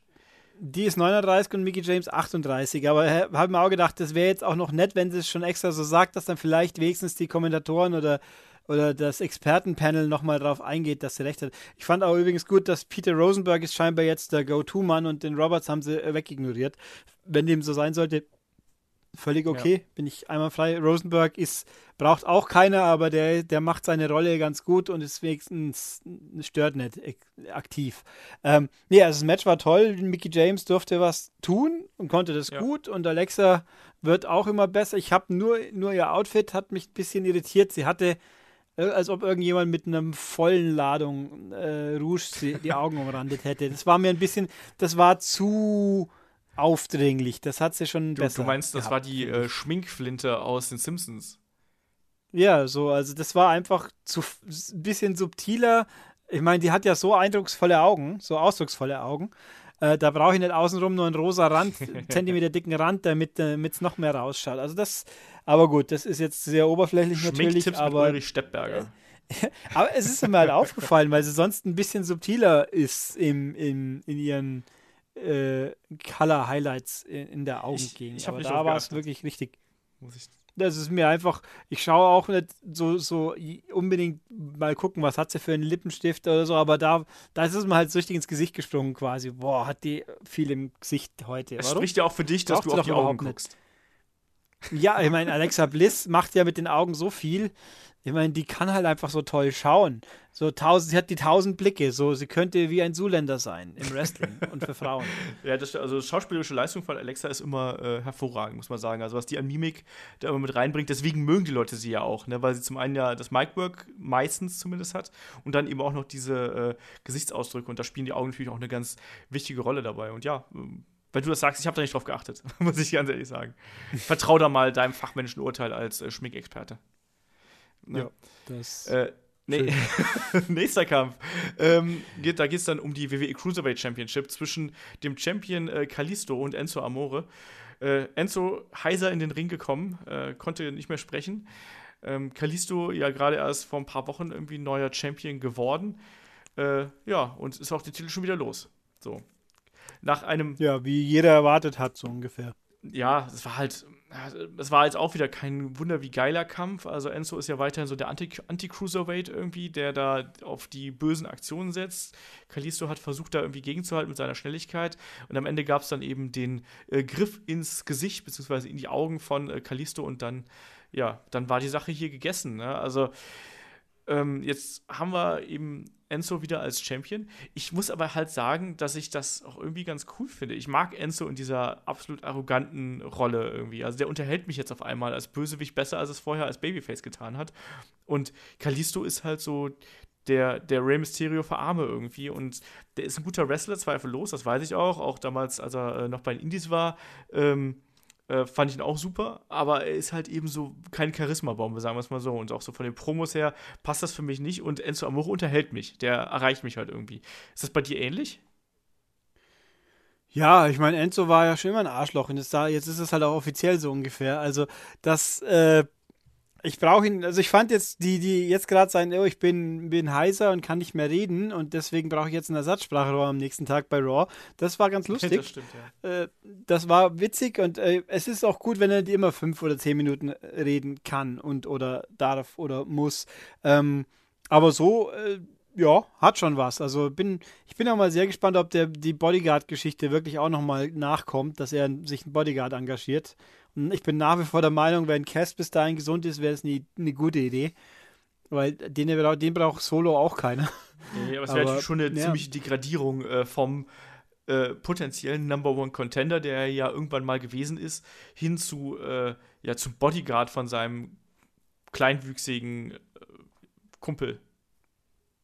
Die ist 39 und Mickey James 38. Aber ich habe mir auch gedacht, das wäre jetzt auch noch nett, wenn sie es schon extra so sagt, dass dann vielleicht wenigstens die Kommentatoren oder, oder das Expertenpanel nochmal drauf eingeht, dass sie recht hat. Ich fand auch übrigens gut, dass Peter Rosenberg ist scheinbar jetzt der Go-To-Mann und den Roberts haben sie wegignoriert. Wenn dem so sein sollte, völlig okay, ja. bin ich einmal frei. Rosenberg ist, braucht auch keiner, aber der, der macht seine Rolle ganz gut und ist wenigstens stört nicht aktiv. Ähm, nee, also das Match war toll. Mickey James durfte was tun und konnte das ja. gut und Alexa wird auch immer besser. Ich habe nur, nur ihr Outfit hat mich ein bisschen irritiert. Sie hatte äh, als ob irgendjemand mit einer vollen Ladung äh, Rouge die Augen umrandet hätte. Das war mir ein bisschen, das war zu aufdringlich. Das hat sie schon du, besser. Du meinst, das gehabt, war die äh, Schminkflinte aus den Simpsons? Ja, so, also das war einfach zu ein bisschen subtiler. Ich meine, die hat ja so eindrucksvolle Augen, so ausdrucksvolle Augen. Äh, da brauche ich nicht außenrum nur einen rosa Rand, Zentimeter dicken Rand, damit es noch mehr rausschaut. Also das, aber gut, das ist jetzt sehr oberflächlich natürlich. Aber, mit Ulrich Steppberger. aber es ist mir halt aufgefallen, weil sie sonst ein bisschen subtiler ist im, im, in ihren äh, Color Highlights in, in der Augengegend. Ich, ich Aber da war es wirklich richtig. Muss ich das ist mir einfach, ich schaue auch nicht so, so unbedingt mal gucken, was hat sie für einen Lippenstift oder so, aber da, da ist es mir halt so richtig ins Gesicht gesprungen quasi. Boah, hat die viel im Gesicht heute. Es spricht ja auch für dich, dass Braucht du auf die Augen guckst. Nicht. Ja, ich meine, Alexa Bliss macht ja mit den Augen so viel. Ich meine, die kann halt einfach so toll schauen. So tausend, sie hat die tausend Blicke, so sie könnte wie ein Zuländer sein im Wrestling und für Frauen. Ja, das, also schauspielerische Leistung von Alexa ist immer äh, hervorragend, muss man sagen. Also was die an Mimik da immer mit reinbringt, deswegen mögen die Leute sie ja auch, ne? weil sie zum einen ja das Micwork meistens zumindest hat und dann eben auch noch diese äh, Gesichtsausdrücke und da spielen die Augen natürlich auch eine ganz wichtige Rolle dabei. Und ja, ähm, wenn du das sagst, ich habe da nicht drauf geachtet, muss ich ganz ehrlich sagen. Vertrau da mal deinem fachmännischen Urteil als äh, Schminkexperte. Ne? Ja, das. Äh, nee. Nächster Kampf. Ähm, geht, da geht es dann um die WWE Cruiserweight Championship zwischen dem Champion äh, Kalisto und Enzo Amore. Äh, Enzo heiser in den Ring gekommen, äh, konnte nicht mehr sprechen. Ähm, Kalisto ja gerade erst vor ein paar Wochen irgendwie neuer Champion geworden. Äh, ja, und ist auch der Titel schon wieder los. So. Nach einem. Ja, wie jeder erwartet hat, so ungefähr. Ja, es war halt es war jetzt auch wieder kein Wunder wie geiler Kampf. Also Enzo ist ja weiterhin so der Anti-Cruiserweight Anti irgendwie, der da auf die bösen Aktionen setzt. Kalisto hat versucht, da irgendwie gegenzuhalten mit seiner Schnelligkeit. Und am Ende gab es dann eben den äh, Griff ins Gesicht, beziehungsweise in die Augen von äh, Kalisto und dann, ja, dann war die Sache hier gegessen. Ne? Also ähm, jetzt haben wir eben Enzo wieder als Champion. Ich muss aber halt sagen, dass ich das auch irgendwie ganz cool finde. Ich mag Enzo in dieser absolut arroganten Rolle irgendwie. Also der unterhält mich jetzt auf einmal als Bösewicht besser, als es vorher als Babyface getan hat. Und Kalisto ist halt so der, der Rey Mysterio für Arme irgendwie. Und der ist ein guter Wrestler, zweifellos, das weiß ich auch. Auch damals, als er äh, noch bei den Indies war. Ähm, Äh, fand ich ihn auch super, aber er ist halt eben so kein Charisma-Baum, sagen wir es mal so. Und auch so von den Promos her passt das für mich nicht. Und Enzo Amore unterhält mich. Der erreicht mich halt irgendwie. Ist das bei dir ähnlich? Ja, ich meine, Enzo war ja schon immer ein Arschloch und jetzt ist es halt auch offiziell so ungefähr. Also, das äh, ich brauche ihn, also ich fand jetzt, die, die jetzt gerade sagen, oh, ich bin, bin heiser und kann nicht mehr reden und deswegen brauche ich jetzt einen Ersatzsprachrohr am nächsten Tag bei Raw. Das war ganz lustig. Das stimmt, ja. Äh, das war witzig und äh, es ist auch gut, wenn er immer fünf oder zehn Minuten reden kann und oder darf oder muss. Ähm, aber so, äh, ja, hat schon was. Also bin, ich bin auch mal sehr gespannt, ob der die Bodyguard-Geschichte wirklich auch nochmal nachkommt, dass er sich einen Bodyguard engagiert ich bin nach wie vor der Meinung, wenn Cass bis dahin gesund ist, wäre es eine, eine gute Idee. Weil den, den braucht Solo auch keiner. Nee, aber es wäre schon eine ja. ziemliche Degradierung äh, vom äh, potenziellen Number One Contender, der ja irgendwann mal gewesen ist, hin zu äh, ja, zum Bodyguard von seinem kleinwüchsigen äh, Kumpel.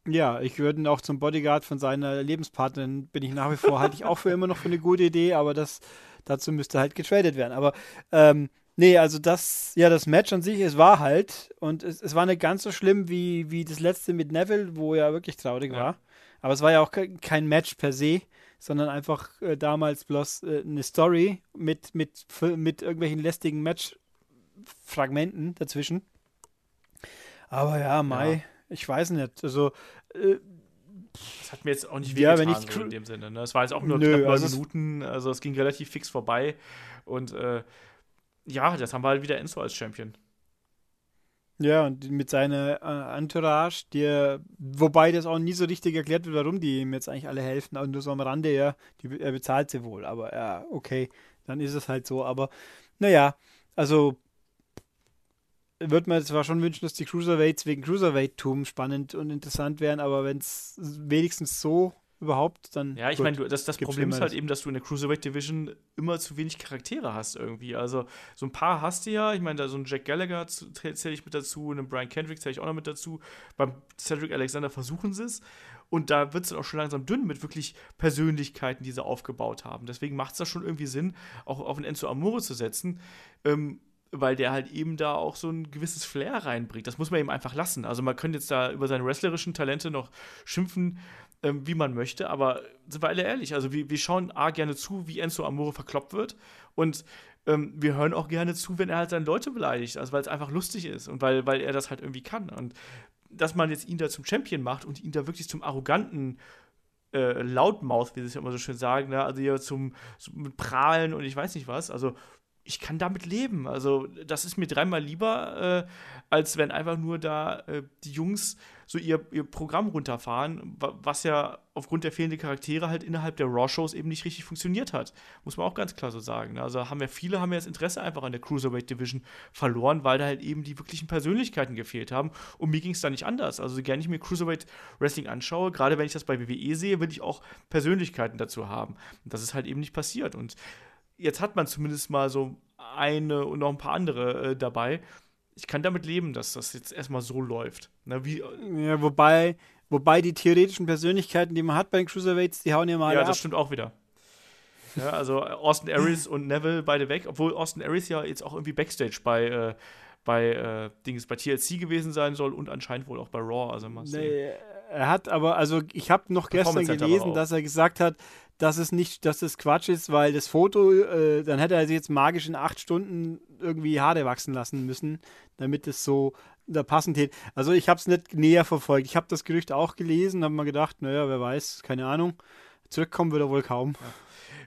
Ja, ich würde ihn auch zum Bodyguard von seiner Lebenspartnerin, bin ich nach wie vor, halte ich auch für immer noch für eine gute Idee, aber das dazu müsste halt getradet werden. Aber ähm, nee, also das, ja, das Match an sich, es war halt, und es, es war nicht ganz so schlimm wie, wie das letzte mit Neville, wo er wirklich traurig ja. war. Aber es war ja auch kein Match per se, sondern einfach äh, damals bloß äh, eine Story mit, mit, mit irgendwelchen lästigen Match-Fragmenten dazwischen. Aber ja, Mai, ja. ich weiß nicht. Also, äh, das hat mir jetzt auch nicht wehgetan, ja, so in dem Sinne. Ne? Es war jetzt auch nur Nö, knapp also Minuten, also es ging relativ fix vorbei. Und äh, ja, das haben wir halt wieder Enzo als Champion. Ja, und mit seiner äh, Entourage, die, wobei das auch nie so richtig erklärt wird, warum die ihm jetzt eigentlich alle helfen, und nur so am Rande, ja, die, er bezahlt sie wohl, aber ja, okay, dann ist es halt so, aber naja, also würde man zwar schon wünschen, dass die Cruiserweights wegen Cruiserweight-Tum spannend und interessant wären, aber wenn es wenigstens so überhaupt, dann. Ja, ich meine, das, das Problem ist halt eben, dass du in der Cruiserweight Division immer zu wenig Charaktere hast irgendwie. Also so ein paar hast du ja. Ich meine, da so ein Jack Gallagher zähle ich mit dazu, einen Brian Kendrick zähle ich auch noch mit dazu. Beim Cedric Alexander versuchen sie es. Und da wird es dann auch schon langsam dünn mit wirklich Persönlichkeiten, die sie aufgebaut haben. Deswegen macht es da schon irgendwie Sinn, auch auf einen Enzo Amore zu setzen. Ähm, weil der halt eben da auch so ein gewisses Flair reinbringt. Das muss man eben einfach lassen. Also man könnte jetzt da über seine wrestlerischen Talente noch schimpfen, ähm, wie man möchte, aber sind wir alle ehrlich, also wir, wir schauen A gerne zu, wie Enzo Amore verkloppt wird und ähm, wir hören auch gerne zu, wenn er halt seine Leute beleidigt, also weil es einfach lustig ist und weil, weil er das halt irgendwie kann und dass man jetzt ihn da zum Champion macht und ihn da wirklich zum arroganten äh, Loudmouth, wie sie es ja immer so schön sagen, ne? also hier zum, zum Prahlen und ich weiß nicht was, also ich kann damit leben. Also, das ist mir dreimal lieber, äh, als wenn einfach nur da äh, die Jungs so ihr, ihr Programm runterfahren, was ja aufgrund der fehlenden Charaktere halt innerhalb der Raw-Shows eben nicht richtig funktioniert hat. Muss man auch ganz klar so sagen. Also haben ja viele haben ja das Interesse einfach an der Cruiserweight Division verloren, weil da halt eben die wirklichen Persönlichkeiten gefehlt haben. Und mir ging es da nicht anders. Also, gerne ich mir Cruiserweight Wrestling anschaue, gerade wenn ich das bei WWE sehe, will ich auch Persönlichkeiten dazu haben. Und das ist halt eben nicht passiert. Und jetzt hat man zumindest mal so eine und noch ein paar andere äh, dabei. Ich kann damit leben, dass das jetzt erstmal so läuft. Na, wie, äh, ja, wobei, wobei die theoretischen Persönlichkeiten, die man hat bei den Cruiserweights, die hauen ja mal. Ja, das ab. stimmt auch wieder. Ja, also Austin Aries und Neville beide weg, obwohl Austin Aries ja jetzt auch irgendwie Backstage bei, äh, bei äh, Dings bei TLC gewesen sein soll und anscheinend wohl auch bei Raw. Also mal nee, er hat aber, also ich habe noch gestern gelesen, dass er gesagt hat, dass es nicht, dass es Quatsch ist, weil das Foto, äh, dann hätte er sich jetzt magisch in acht Stunden irgendwie Haare wachsen lassen müssen, damit es so da passend hätte. Also ich habe es nicht näher verfolgt. Ich habe das Gerücht auch gelesen, habe mir gedacht, naja, wer weiß, keine Ahnung. Zurückkommen wird er wohl kaum. Ja.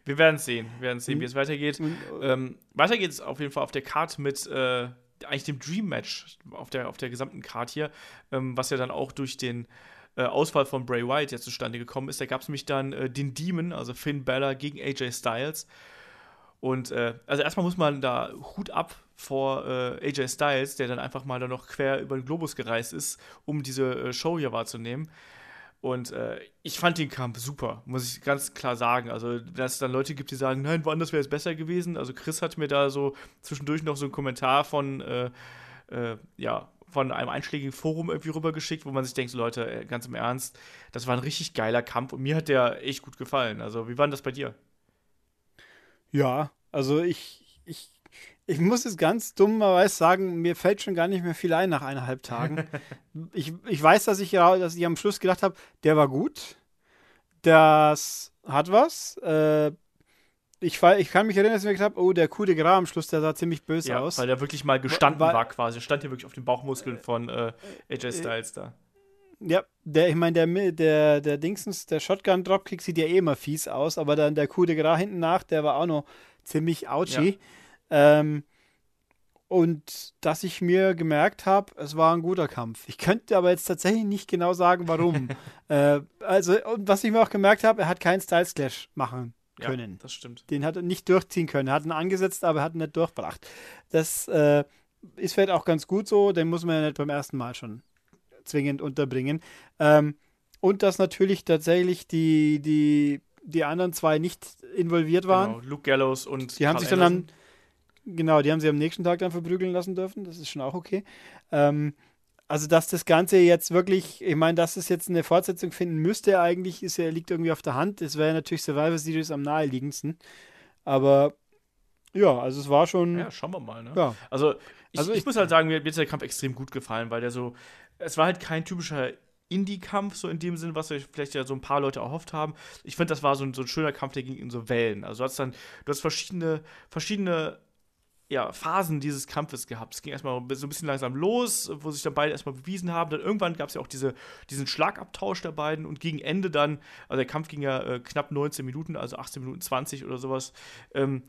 Wir werden sehen, wir werden sehen, wie es weitergeht. Ähm, weiter geht es auf jeden Fall auf der Card mit äh, eigentlich dem Dream Match auf der, auf der gesamten Card hier, ähm, was ja dann auch durch den äh, Ausfall von Bray Wyatt jetzt zustande gekommen ist. Da gab es nämlich dann äh, den Demon, also Finn Balor gegen AJ Styles. Und äh, also erstmal muss man da Hut ab vor äh, AJ Styles, der dann einfach mal da noch quer über den Globus gereist ist, um diese äh, Show hier wahrzunehmen. Und äh, ich fand den Kampf super, muss ich ganz klar sagen. Also, dass es dann Leute gibt, die sagen, nein, woanders wäre es besser gewesen. Also, Chris hat mir da so zwischendurch noch so einen Kommentar von, äh, äh, ja, von einem einschlägigen Forum irgendwie rübergeschickt, wo man sich denkt, so Leute, äh, ganz im Ernst, das war ein richtig geiler Kampf und mir hat der echt gut gefallen. Also, wie war denn das bei dir? Ja, also ich, ich ich muss es ganz dummerweise sagen, mir fällt schon gar nicht mehr viel ein nach eineinhalb Tagen. ich, ich weiß, dass ich, dass ich am Schluss gedacht habe, der war gut. Das hat was. Äh, ich, ich, kann mich erinnern, dass ich mir gedacht habe, oh, der Coup de Gras am Schluss, der sah ziemlich böse ja, aus. Weil der wirklich mal gestanden war, war quasi. Stand hier wirklich auf den Bauchmuskeln von äh, AJ Styles da. Ja, der, ich meine, der, der, der Dingsens, der Shotgun-Dropkick sieht ja eh immer fies aus, aber dann der Coup de Gras hinten nach, der war auch noch ziemlich ouchy. Ja. Ähm, und dass ich mir gemerkt habe, es war ein guter Kampf. Ich könnte aber jetzt tatsächlich nicht genau sagen, warum. äh, also, und was ich mir auch gemerkt habe, er hat keinen Styles Clash machen können. Ja, das stimmt. Den hat er nicht durchziehen können. Er hat ihn angesetzt, aber er hat ihn nicht durchgebracht. Das äh, ist vielleicht auch ganz gut so, den muss man ja nicht beim ersten Mal schon zwingend unterbringen. Ähm, und dass natürlich tatsächlich die, die, die anderen zwei nicht involviert waren. Genau, Luke Gallows und Die Carl haben sich dann Genau, die haben sie am nächsten Tag dann verprügeln lassen dürfen. Das ist schon auch okay. Ähm, also, dass das Ganze jetzt wirklich, ich meine, dass es jetzt eine Fortsetzung finden müsste, eigentlich ist ja, liegt irgendwie auf der Hand. Es wäre natürlich Survivor Series am naheliegendsten. Aber ja, also es war schon. Ja, schauen wir mal, ne? Ja. Also, ich, also ich, ich muss halt sagen, mir, mir hat der Kampf extrem gut gefallen, weil der so. Es war halt kein typischer Indie-Kampf, so in dem Sinn, was vielleicht ja so ein paar Leute erhofft haben. Ich finde, das war so ein, so ein schöner Kampf, der ging in so Wellen. Also du hast dann, du hast verschiedene, verschiedene ja, Phasen dieses Kampfes gehabt. Es ging erstmal so ein bisschen langsam los, wo sich dann beide erstmal bewiesen haben. Dann irgendwann gab es ja auch diese, diesen Schlagabtausch der beiden und gegen Ende dann, also der Kampf ging ja äh, knapp 19 Minuten, also 18 Minuten 20 oder sowas. Ähm,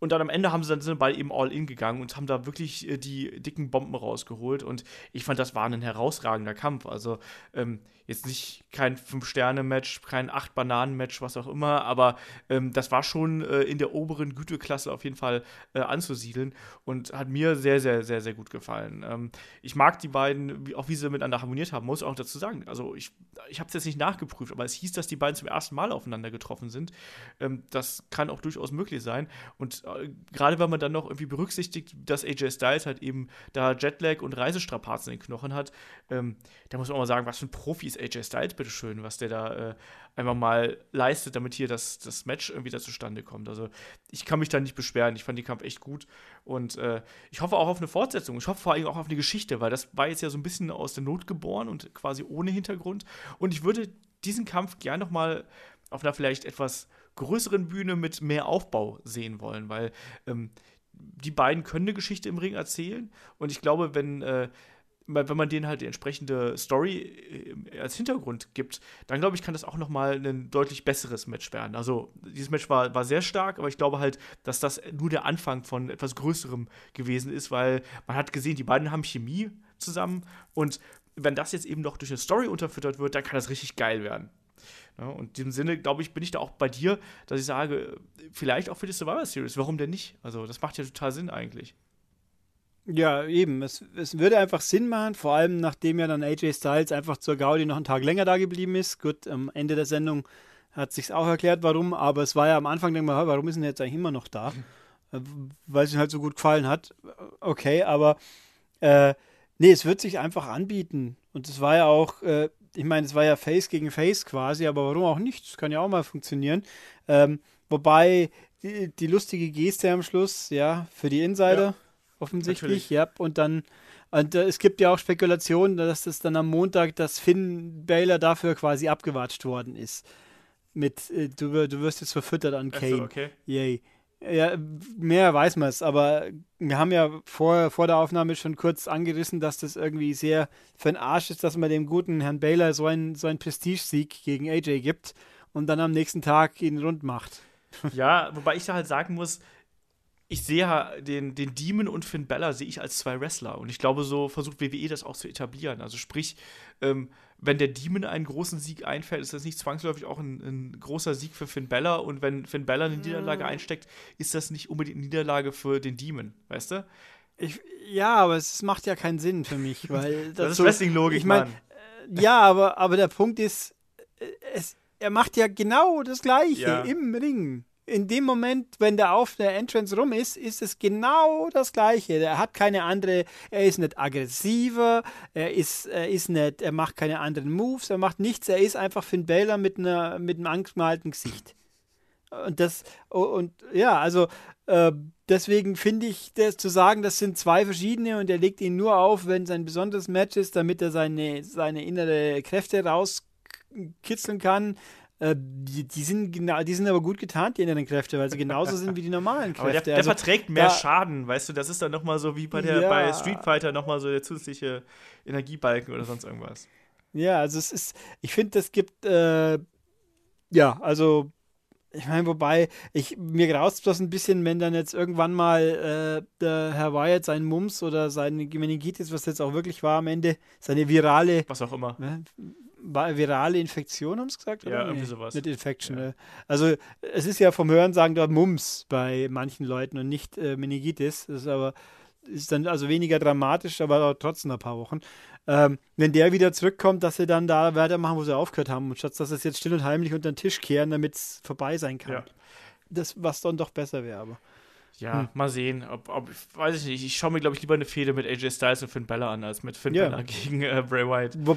und dann am Ende haben sie dann sind beide eben all in gegangen und haben da wirklich äh, die dicken Bomben rausgeholt. Und ich fand, das war ein herausragender Kampf. Also ähm, jetzt nicht kein Fünf-Sterne-Match, kein Acht-Bananen-Match, was auch immer, aber ähm, das war schon äh, in der oberen Güteklasse auf jeden Fall äh, anzusiedeln und hat mir sehr, sehr, sehr, sehr gut gefallen. Ähm, ich mag die beiden, auch wie sie miteinander harmoniert haben, muss auch dazu sagen. Also ich, ich habe es jetzt nicht nachgeprüft, aber es hieß, dass die beiden zum ersten Mal aufeinander getroffen sind. Ähm, das kann auch durchaus möglich sein. Und äh, gerade wenn man dann noch irgendwie berücksichtigt, dass AJ Styles halt eben da Jetlag und Reisestrapazen in den Knochen hat, ähm, da muss man auch mal sagen, was für ein Profi ist AJ Styles, bitteschön, was der da äh, einfach mal leistet, damit hier das, das Match irgendwie da zustande kommt. Also ich kann mich da nicht beschweren. Ich fand den Kampf echt gut. Und äh, ich hoffe auch auf eine Fortsetzung. Ich hoffe vor allem auch auf eine Geschichte, weil das war jetzt ja so ein bisschen aus der Not geboren und quasi ohne Hintergrund. Und ich würde diesen Kampf gern noch mal auf einer vielleicht etwas größeren Bühne mit mehr Aufbau sehen wollen, weil ähm, die beiden können eine Geschichte im Ring erzählen. Und ich glaube, wenn äh, wenn man denen halt die entsprechende Story äh, als Hintergrund gibt, dann glaube ich, kann das auch noch mal ein deutlich besseres Match werden. Also dieses Match war, war sehr stark, aber ich glaube halt, dass das nur der Anfang von etwas Größerem gewesen ist, weil man hat gesehen, die beiden haben Chemie zusammen und wenn das jetzt eben noch durch eine Story unterfüttert wird, dann kann das richtig geil werden. Ja, und in diesem Sinne, glaube ich, bin ich da auch bei dir, dass ich sage, vielleicht auch für die Survivor Series, warum denn nicht? Also das macht ja total Sinn eigentlich. Ja, eben. Es, es würde einfach Sinn machen, vor allem nachdem ja dann AJ Styles einfach zur Gaudi noch einen Tag länger da geblieben ist. Gut, am Ende der Sendung hat sich auch erklärt, warum, aber es war ja am Anfang, denk mal, warum ist er jetzt eigentlich immer noch da? Mhm. Weil es ihm halt so gut gefallen hat. Okay, aber äh, nee, es wird sich einfach anbieten. Und es war ja auch, äh, ich meine, es war ja Face gegen Face quasi, aber warum auch nicht? Das kann ja auch mal funktionieren. Ähm, wobei die, die, lustige Geste am Schluss, ja, für die Insider. Ja offensichtlich. Ja, und dann, und äh, es gibt ja auch Spekulationen, dass das dann am Montag, dass Finn Baylor dafür quasi abgewatscht worden ist. Mit, äh, du, du wirst jetzt verfüttert an Kane. So, okay. Yay. Ja, mehr weiß man es, aber wir haben ja vor, vor der Aufnahme schon kurz angerissen, dass das irgendwie sehr für den Arsch ist, dass man dem guten Herrn Baylor so einen, so einen Prestigesieg gegen AJ gibt und dann am nächsten Tag ihn rund macht. Ja, wobei ich da halt sagen muss, ich sehe den, den Demon und Finn Bella sehe ich als zwei Wrestler. Und ich glaube, so versucht WWE das auch zu etablieren. Also sprich, ähm, wenn der Demon einen großen Sieg einfällt, ist das nicht zwangsläufig auch ein, ein großer Sieg für Finn Bella. Und wenn Finn Bella eine Niederlage mhm. einsteckt, ist das nicht unbedingt eine Niederlage für den Demon, weißt du? Ich, ja, aber es macht ja keinen Sinn für mich, weil das, das ist Wrestling-Logik, ich mein, äh, Ja, aber, aber der Punkt ist, äh, es, er macht ja genau das Gleiche ja. im Ring in dem Moment, wenn der auf der Entrance rum ist, ist es genau das Gleiche. Er hat keine andere, er ist nicht aggressiver, er ist, er ist nicht, er macht keine anderen Moves, er macht nichts, er ist einfach Finn Balor mit, einer, mit einem angemalten Gesicht. Und das, und ja, also äh, deswegen finde ich, das zu sagen, das sind zwei verschiedene und er legt ihn nur auf, wenn es ein besonderes Match ist, damit er seine, seine innere Kräfte rauskitzeln kann. Äh, die, die, sind genau, die sind aber gut getarnt, die inneren Kräfte, weil sie genauso sind wie die normalen Kräfte. Aber der, der also, verträgt mehr da- Schaden, weißt du, das ist dann nochmal so wie bei, der, Ja. bei Street Fighter nochmal so der zusätzliche Energiebalken oder sonst irgendwas. Ja, also es ist, ich finde, das gibt, äh, ja, also, ich meine, wobei, ich, mir graust bloß ein bisschen, wenn dann jetzt irgendwann mal äh, der Herr Wyatt seinen Mums oder seine Meningitis, was jetzt auch wirklich war am Ende, seine virale, Was auch immer. ne, virale Infektion, haben sie gesagt? Ja, oder? irgendwie sowas. Nicht Infection, Ja. ne? Also, es ist ja vom Hörensagen dort Mumps bei manchen Leuten und nicht äh, Meningitis. Das ist aber, ist dann also weniger dramatisch, aber trotzdem ein paar Wochen. Ähm, wenn der wieder zurückkommt, dass sie dann da weitermachen, wo sie aufgehört haben, und statt dass sie es jetzt still und heimlich unter den Tisch kehren, damit es vorbei sein kann. Ja. Das, was dann doch besser wäre, aber. Ja, Hm. mal sehen. Ob, ob, weiß ich nicht. Ich schaue mir, glaube ich, lieber eine Fehde mit AJ Styles und Finn Bella an, als mit Finn Ja. Bella gegen äh, Bray Wyatt. Wo,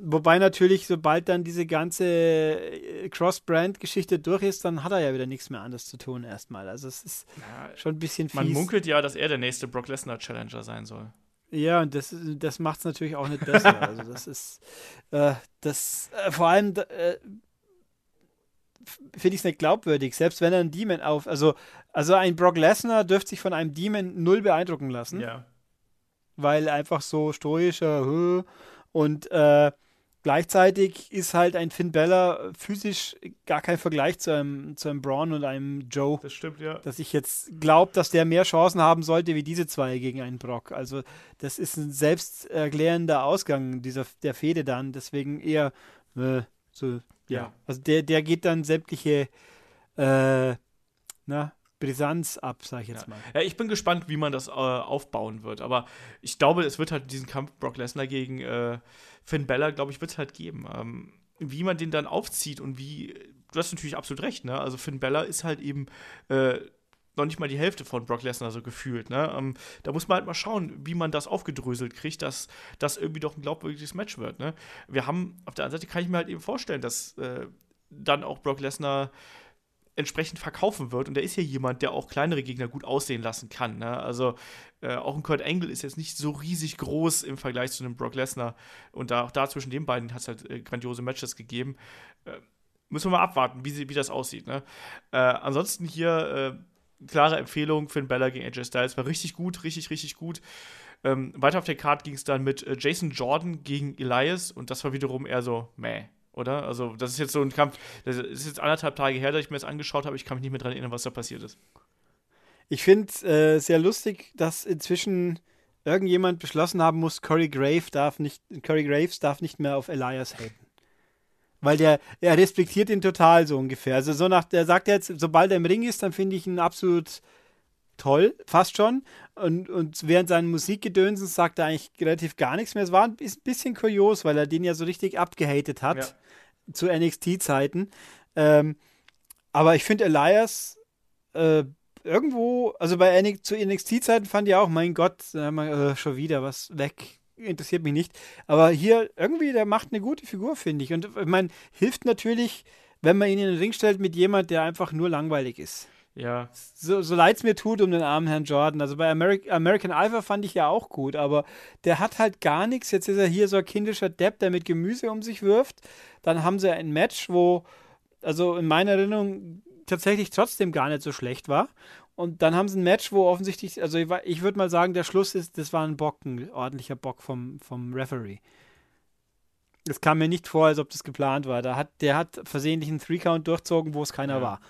wobei natürlich, sobald dann diese ganze äh, Cross-Brand-Geschichte durch ist, dann hat er ja wieder nichts mehr anderes zu tun erstmal. Also es ist Ja, schon ein bisschen fies. man munkelt ja, dass er der nächste Brock Lesnar Challenger sein soll. Ja, und das, das macht es natürlich auch nicht besser. also das ist, äh, das, äh, vor allem äh, finde ich es nicht glaubwürdig, selbst wenn er einen Demon auf, also, also ein Brock Lesnar dürfte sich von einem Demon null beeindrucken lassen, Ja. weil einfach so stoischer und äh, gleichzeitig ist halt ein Finn Bella physisch gar kein Vergleich zu einem, zu einem Braun und einem Joe Das stimmt, ja. dass ich jetzt glaube, dass der mehr Chancen haben sollte wie diese zwei gegen einen Brock. Also das ist ein selbsterklärender Ausgang dieser der Fehde dann. Deswegen eher äh, so ja. Ja. Also der der geht dann sämtliche äh, na Brisanz ab, sag ich jetzt mal. Ja, ich bin gespannt, wie man das äh, aufbauen wird. Aber ich glaube, es wird halt diesen Kampf Brock Lesnar gegen äh, Finn Bella, glaube ich, wird es halt geben. Ähm, wie man den dann aufzieht und wie, du hast natürlich absolut recht, ne? Also Finn Bella ist halt eben äh, noch nicht mal die Hälfte von Brock Lesnar so gefühlt, ne? Ähm, da muss man halt mal schauen, wie man das aufgedröselt kriegt, dass das irgendwie doch ein glaubwürdiges Match wird, ne? Wir haben, auf der anderen Seite kann ich mir halt eben vorstellen, dass äh, dann auch Brock Lesnar entsprechend verkaufen wird. Und er ist ja jemand, der auch kleinere Gegner gut aussehen lassen kann. Ne? Also äh, auch ein Kurt Angle ist jetzt nicht so riesig groß im Vergleich zu einem Brock Lesnar. Und da, auch da zwischen den beiden hat es halt äh, grandiose Matches gegeben. Äh, müssen wir mal abwarten, wie, sie, wie das aussieht. Ne? Äh, ansonsten hier äh, klare Empfehlung, Finn Bella gegen AJ Styles war richtig gut, richtig, richtig gut. Ähm, weiter auf der Card ging es dann mit äh, Jason Jordan gegen Elias und das war wiederum eher so, meh, oder? Also, das ist jetzt so ein Kampf, das ist jetzt anderthalb Tage her, dass ich mir das angeschaut habe. Ich kann mich nicht mehr dran erinnern, was da passiert ist. Ich finde äh, sehr lustig, dass inzwischen irgendjemand beschlossen haben muss, Corey Grave darf nicht, Corey Graves darf nicht mehr auf Elias haten. Weil der, er respektiert ihn total so ungefähr. Also so nach, der sagt jetzt, sobald er im Ring ist, dann finde ich ihn absolut toll, fast schon. Und, und während seinen Musikgedönsens sagt er eigentlich relativ gar nichts mehr. Es war ein bis- bisschen kurios, weil er den ja so richtig abgehatet hat Ja. Zu NXT-Zeiten. Ähm, aber ich finde Elias äh, irgendwo, also bei NX, zu NXT-Zeiten fand ich auch, mein Gott, mal, äh, schon wieder was weg. Interessiert mich nicht. Aber hier irgendwie, der macht eine gute Figur, finde ich. Und ich meine, hilft natürlich, wenn man ihn in den Ring stellt mit jemand, der einfach nur langweilig ist. Ja, So, so leid es mir tut um den armen Herrn Jordan. Also bei Ameri American Alpha fand ich ja auch gut, aber der hat halt gar nichts. Jetzt ist er hier so ein kindischer Depp, der mit Gemüse um sich wirft. Dann haben sie ein Match, wo, also in meiner Erinnerung, tatsächlich trotzdem gar nicht so schlecht war. Und dann haben sie ein Match, wo offensichtlich, also ich, ich würde mal sagen, der Schluss ist, das war ein Bock, ein ordentlicher Bock vom, vom Referee. Es kam mir nicht vor, als ob das geplant war. Da hat, der hat versehentlich einen Three-Count durchzogen, wo es keiner Ja. war.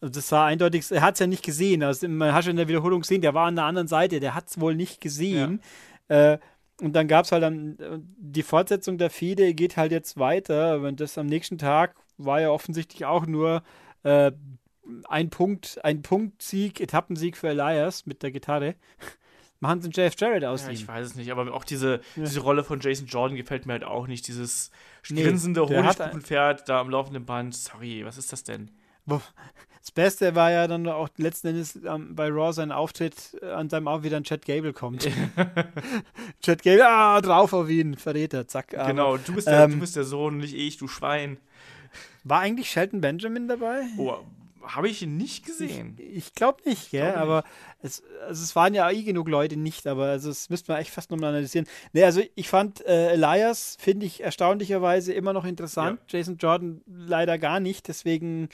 Das war eindeutig, er hat es ja nicht gesehen. Also man hat schon in der Wiederholung gesehen, der war an der anderen Seite, der hat es wohl nicht gesehen. Äh, und dann gab es halt dann, die Fortsetzung der Fehde geht halt jetzt weiter. Und das am nächsten Tag war ja offensichtlich auch nur äh, ein Punkt, ein Punktsieg, Etappensieg für Elias mit der Gitarre. Machen sie einen Jeff Jarrett aus ja, ich weiß es nicht, aber auch diese, Ja. diese Rolle von Jason Jordan gefällt mir halt auch nicht. Dieses Nee, grinsende hat- Honigkuchenpferd da am laufenden Band. Sorry, was ist das denn? Das Beste war ja dann auch letzten Endes ähm, bei Raw sein Auftritt äh, an seinem Auf wieder ein Chad Gable kommt. Chad Gable, ah, drauf auf ihn, Verräter, zack. aber- genau, du bist, der, ähm, du bist der Sohn, nicht ich, du Schwein. War eigentlich Shelton Benjamin dabei? Oh, habe ich nicht gesehen. Ich, ich glaube nicht, gell? glaube aber es, also es waren ja eh genug Leute nicht, aber also das müsste man echt fast nochmal analysieren. Nee, also ich fand äh, Elias, finde ich erstaunlicherweise immer noch interessant. Jason Jordan leider gar nicht, deswegen,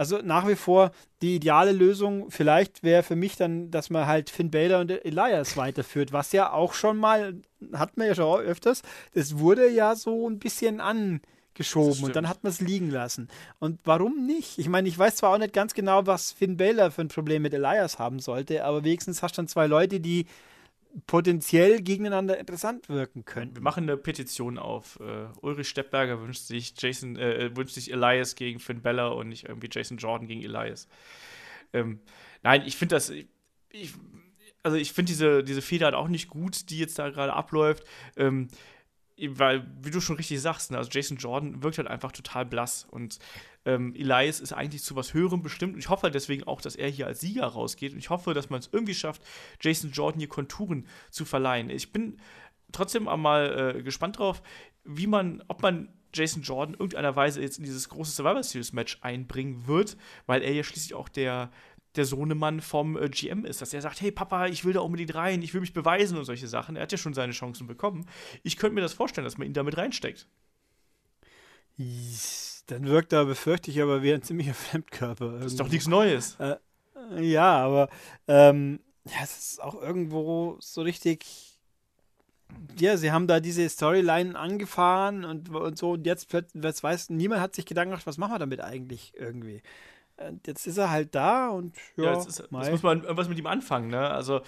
also nach wie vor die ideale Lösung vielleicht wäre für mich dann, dass man halt Finn Balor und Elias weiterführt, was ja auch schon mal, hat man ja schon öfters, das wurde ja so ein bisschen an geschoben und dann hat man es liegen lassen. Und warum nicht? Ich meine, ich weiß zwar auch nicht ganz genau, was Finn Balor für ein Problem mit Elias haben sollte, aber wenigstens hast du dann zwei Leute, die potenziell gegeneinander interessant wirken können. Wir machen eine Petition auf. Äh, Ulrich Steppberger wünscht sich Jason, äh, wünscht sich Elias gegen Finn Balor und nicht irgendwie Jason Jordan gegen Elias. Ähm, nein, ich finde das. Ich, also ich finde diese, diese Feder halt auch nicht gut, die jetzt da gerade abläuft. Ähm, weil, wie du schon richtig sagst, ne, also Jason Jordan wirkt halt einfach total blass und ähm, Elias ist eigentlich zu was Höherem bestimmt und ich hoffe halt deswegen auch, dass er hier als Sieger rausgeht und ich hoffe, dass man es irgendwie schafft, Jason Jordan hier Konturen zu verleihen. Ich bin trotzdem einmal äh, gespannt drauf, wie man, ob man Jason Jordan irgendeiner Weise jetzt in dieses große Survivor Series Match einbringen wird, weil er ja schließlich auch der der Sohnemann vom äh, GM ist, dass er sagt, hey Papa, ich will da unbedingt rein, ich will mich beweisen und solche Sachen. Er hat ja schon seine Chancen bekommen. Ich könnte mir das vorstellen, dass man ihn damit reinsteckt. Dann wirkt er, befürchte ich, aber wie ein ziemlicher Fremdkörper. Irgendwo. Das ist doch nichts Neues. Äh, ja, aber ähm, ja, es ist auch irgendwo so richtig. Ja, sie haben da diese Storyline angefahren und, und so und jetzt, jetzt weiß niemand hat sich Gedanken gemacht, was machen wir damit eigentlich irgendwie. Und jetzt ist er halt da und ja, ja jetzt, ist, jetzt muss man irgendwas mit ihm anfangen, ne? Also,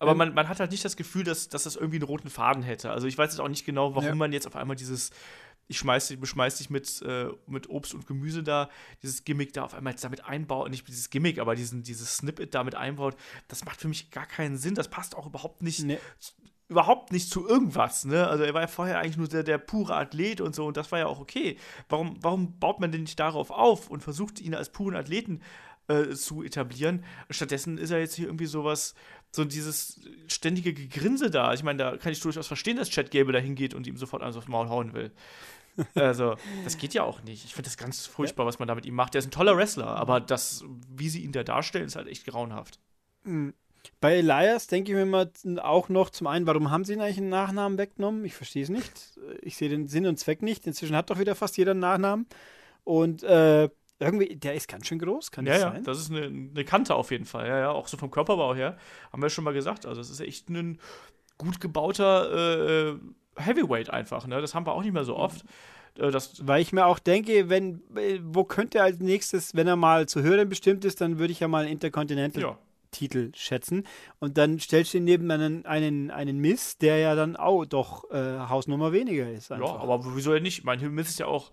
aber ähm, man, man hat halt nicht das Gefühl, dass, dass das irgendwie einen roten Faden hätte. Also ich weiß jetzt auch nicht genau, warum ja. man jetzt auf einmal dieses ich schmeiß dich, beschmeiß dich mit, äh, mit Obst und Gemüse da, dieses Gimmick da auf einmal damit einbaut, nicht dieses Gimmick, aber diesen, dieses Snippet damit einbaut, das macht für mich gar keinen Sinn. Das passt auch überhaupt nicht nee überhaupt nicht zu irgendwas, ne? Also er war ja vorher eigentlich nur der, der pure Athlet und so und das war ja auch okay. Warum, warum baut man denn nicht darauf auf und versucht ihn als puren Athleten äh, zu etablieren? Stattdessen ist er jetzt hier irgendwie sowas, so dieses ständige Gegrinse da. Ich meine, da kann ich durchaus verstehen, dass Chad Gable da hingeht und ihm sofort alles aufs Maul hauen will. Also, das geht ja auch nicht. Ich finde das ganz furchtbar, was man da mit ihm macht. Der ist ein toller Wrestler, aber das, wie sie ihn da darstellen, ist halt echt grauenhaft. Mhm. Bei Elias denke ich mir mal auch noch zum einen, warum haben sie ihn eigentlich einen Nachnamen weggenommen? Ich verstehe es nicht. Ich sehe den Sinn und Zweck nicht. Inzwischen hat doch wieder fast jeder einen Nachnamen. Und äh, irgendwie, der ist ganz schön groß, kann ja, das ja, sein? das ist eine, eine, Kante auf jeden Fall. Ja, ja, auch so vom Körperbau her. Haben wir schon mal gesagt. Also, es ist echt ein gut gebauter äh, Heavyweight einfach. Ne? Das haben wir auch nicht mehr so oft. Äh, das Weil ich mir auch denke, wenn, äh, wo könnte er als nächstes, wenn er mal zu hören bestimmt ist, dann würde ich ja mal Intercontinental ja. Titel schätzen. Und dann stellst du ihn neben einen, einen, einen Miss, der ja dann auch doch äh, Hausnummer weniger ist. Einfach. Ja, aber wieso ja nicht? Mein Miss ist ja auch,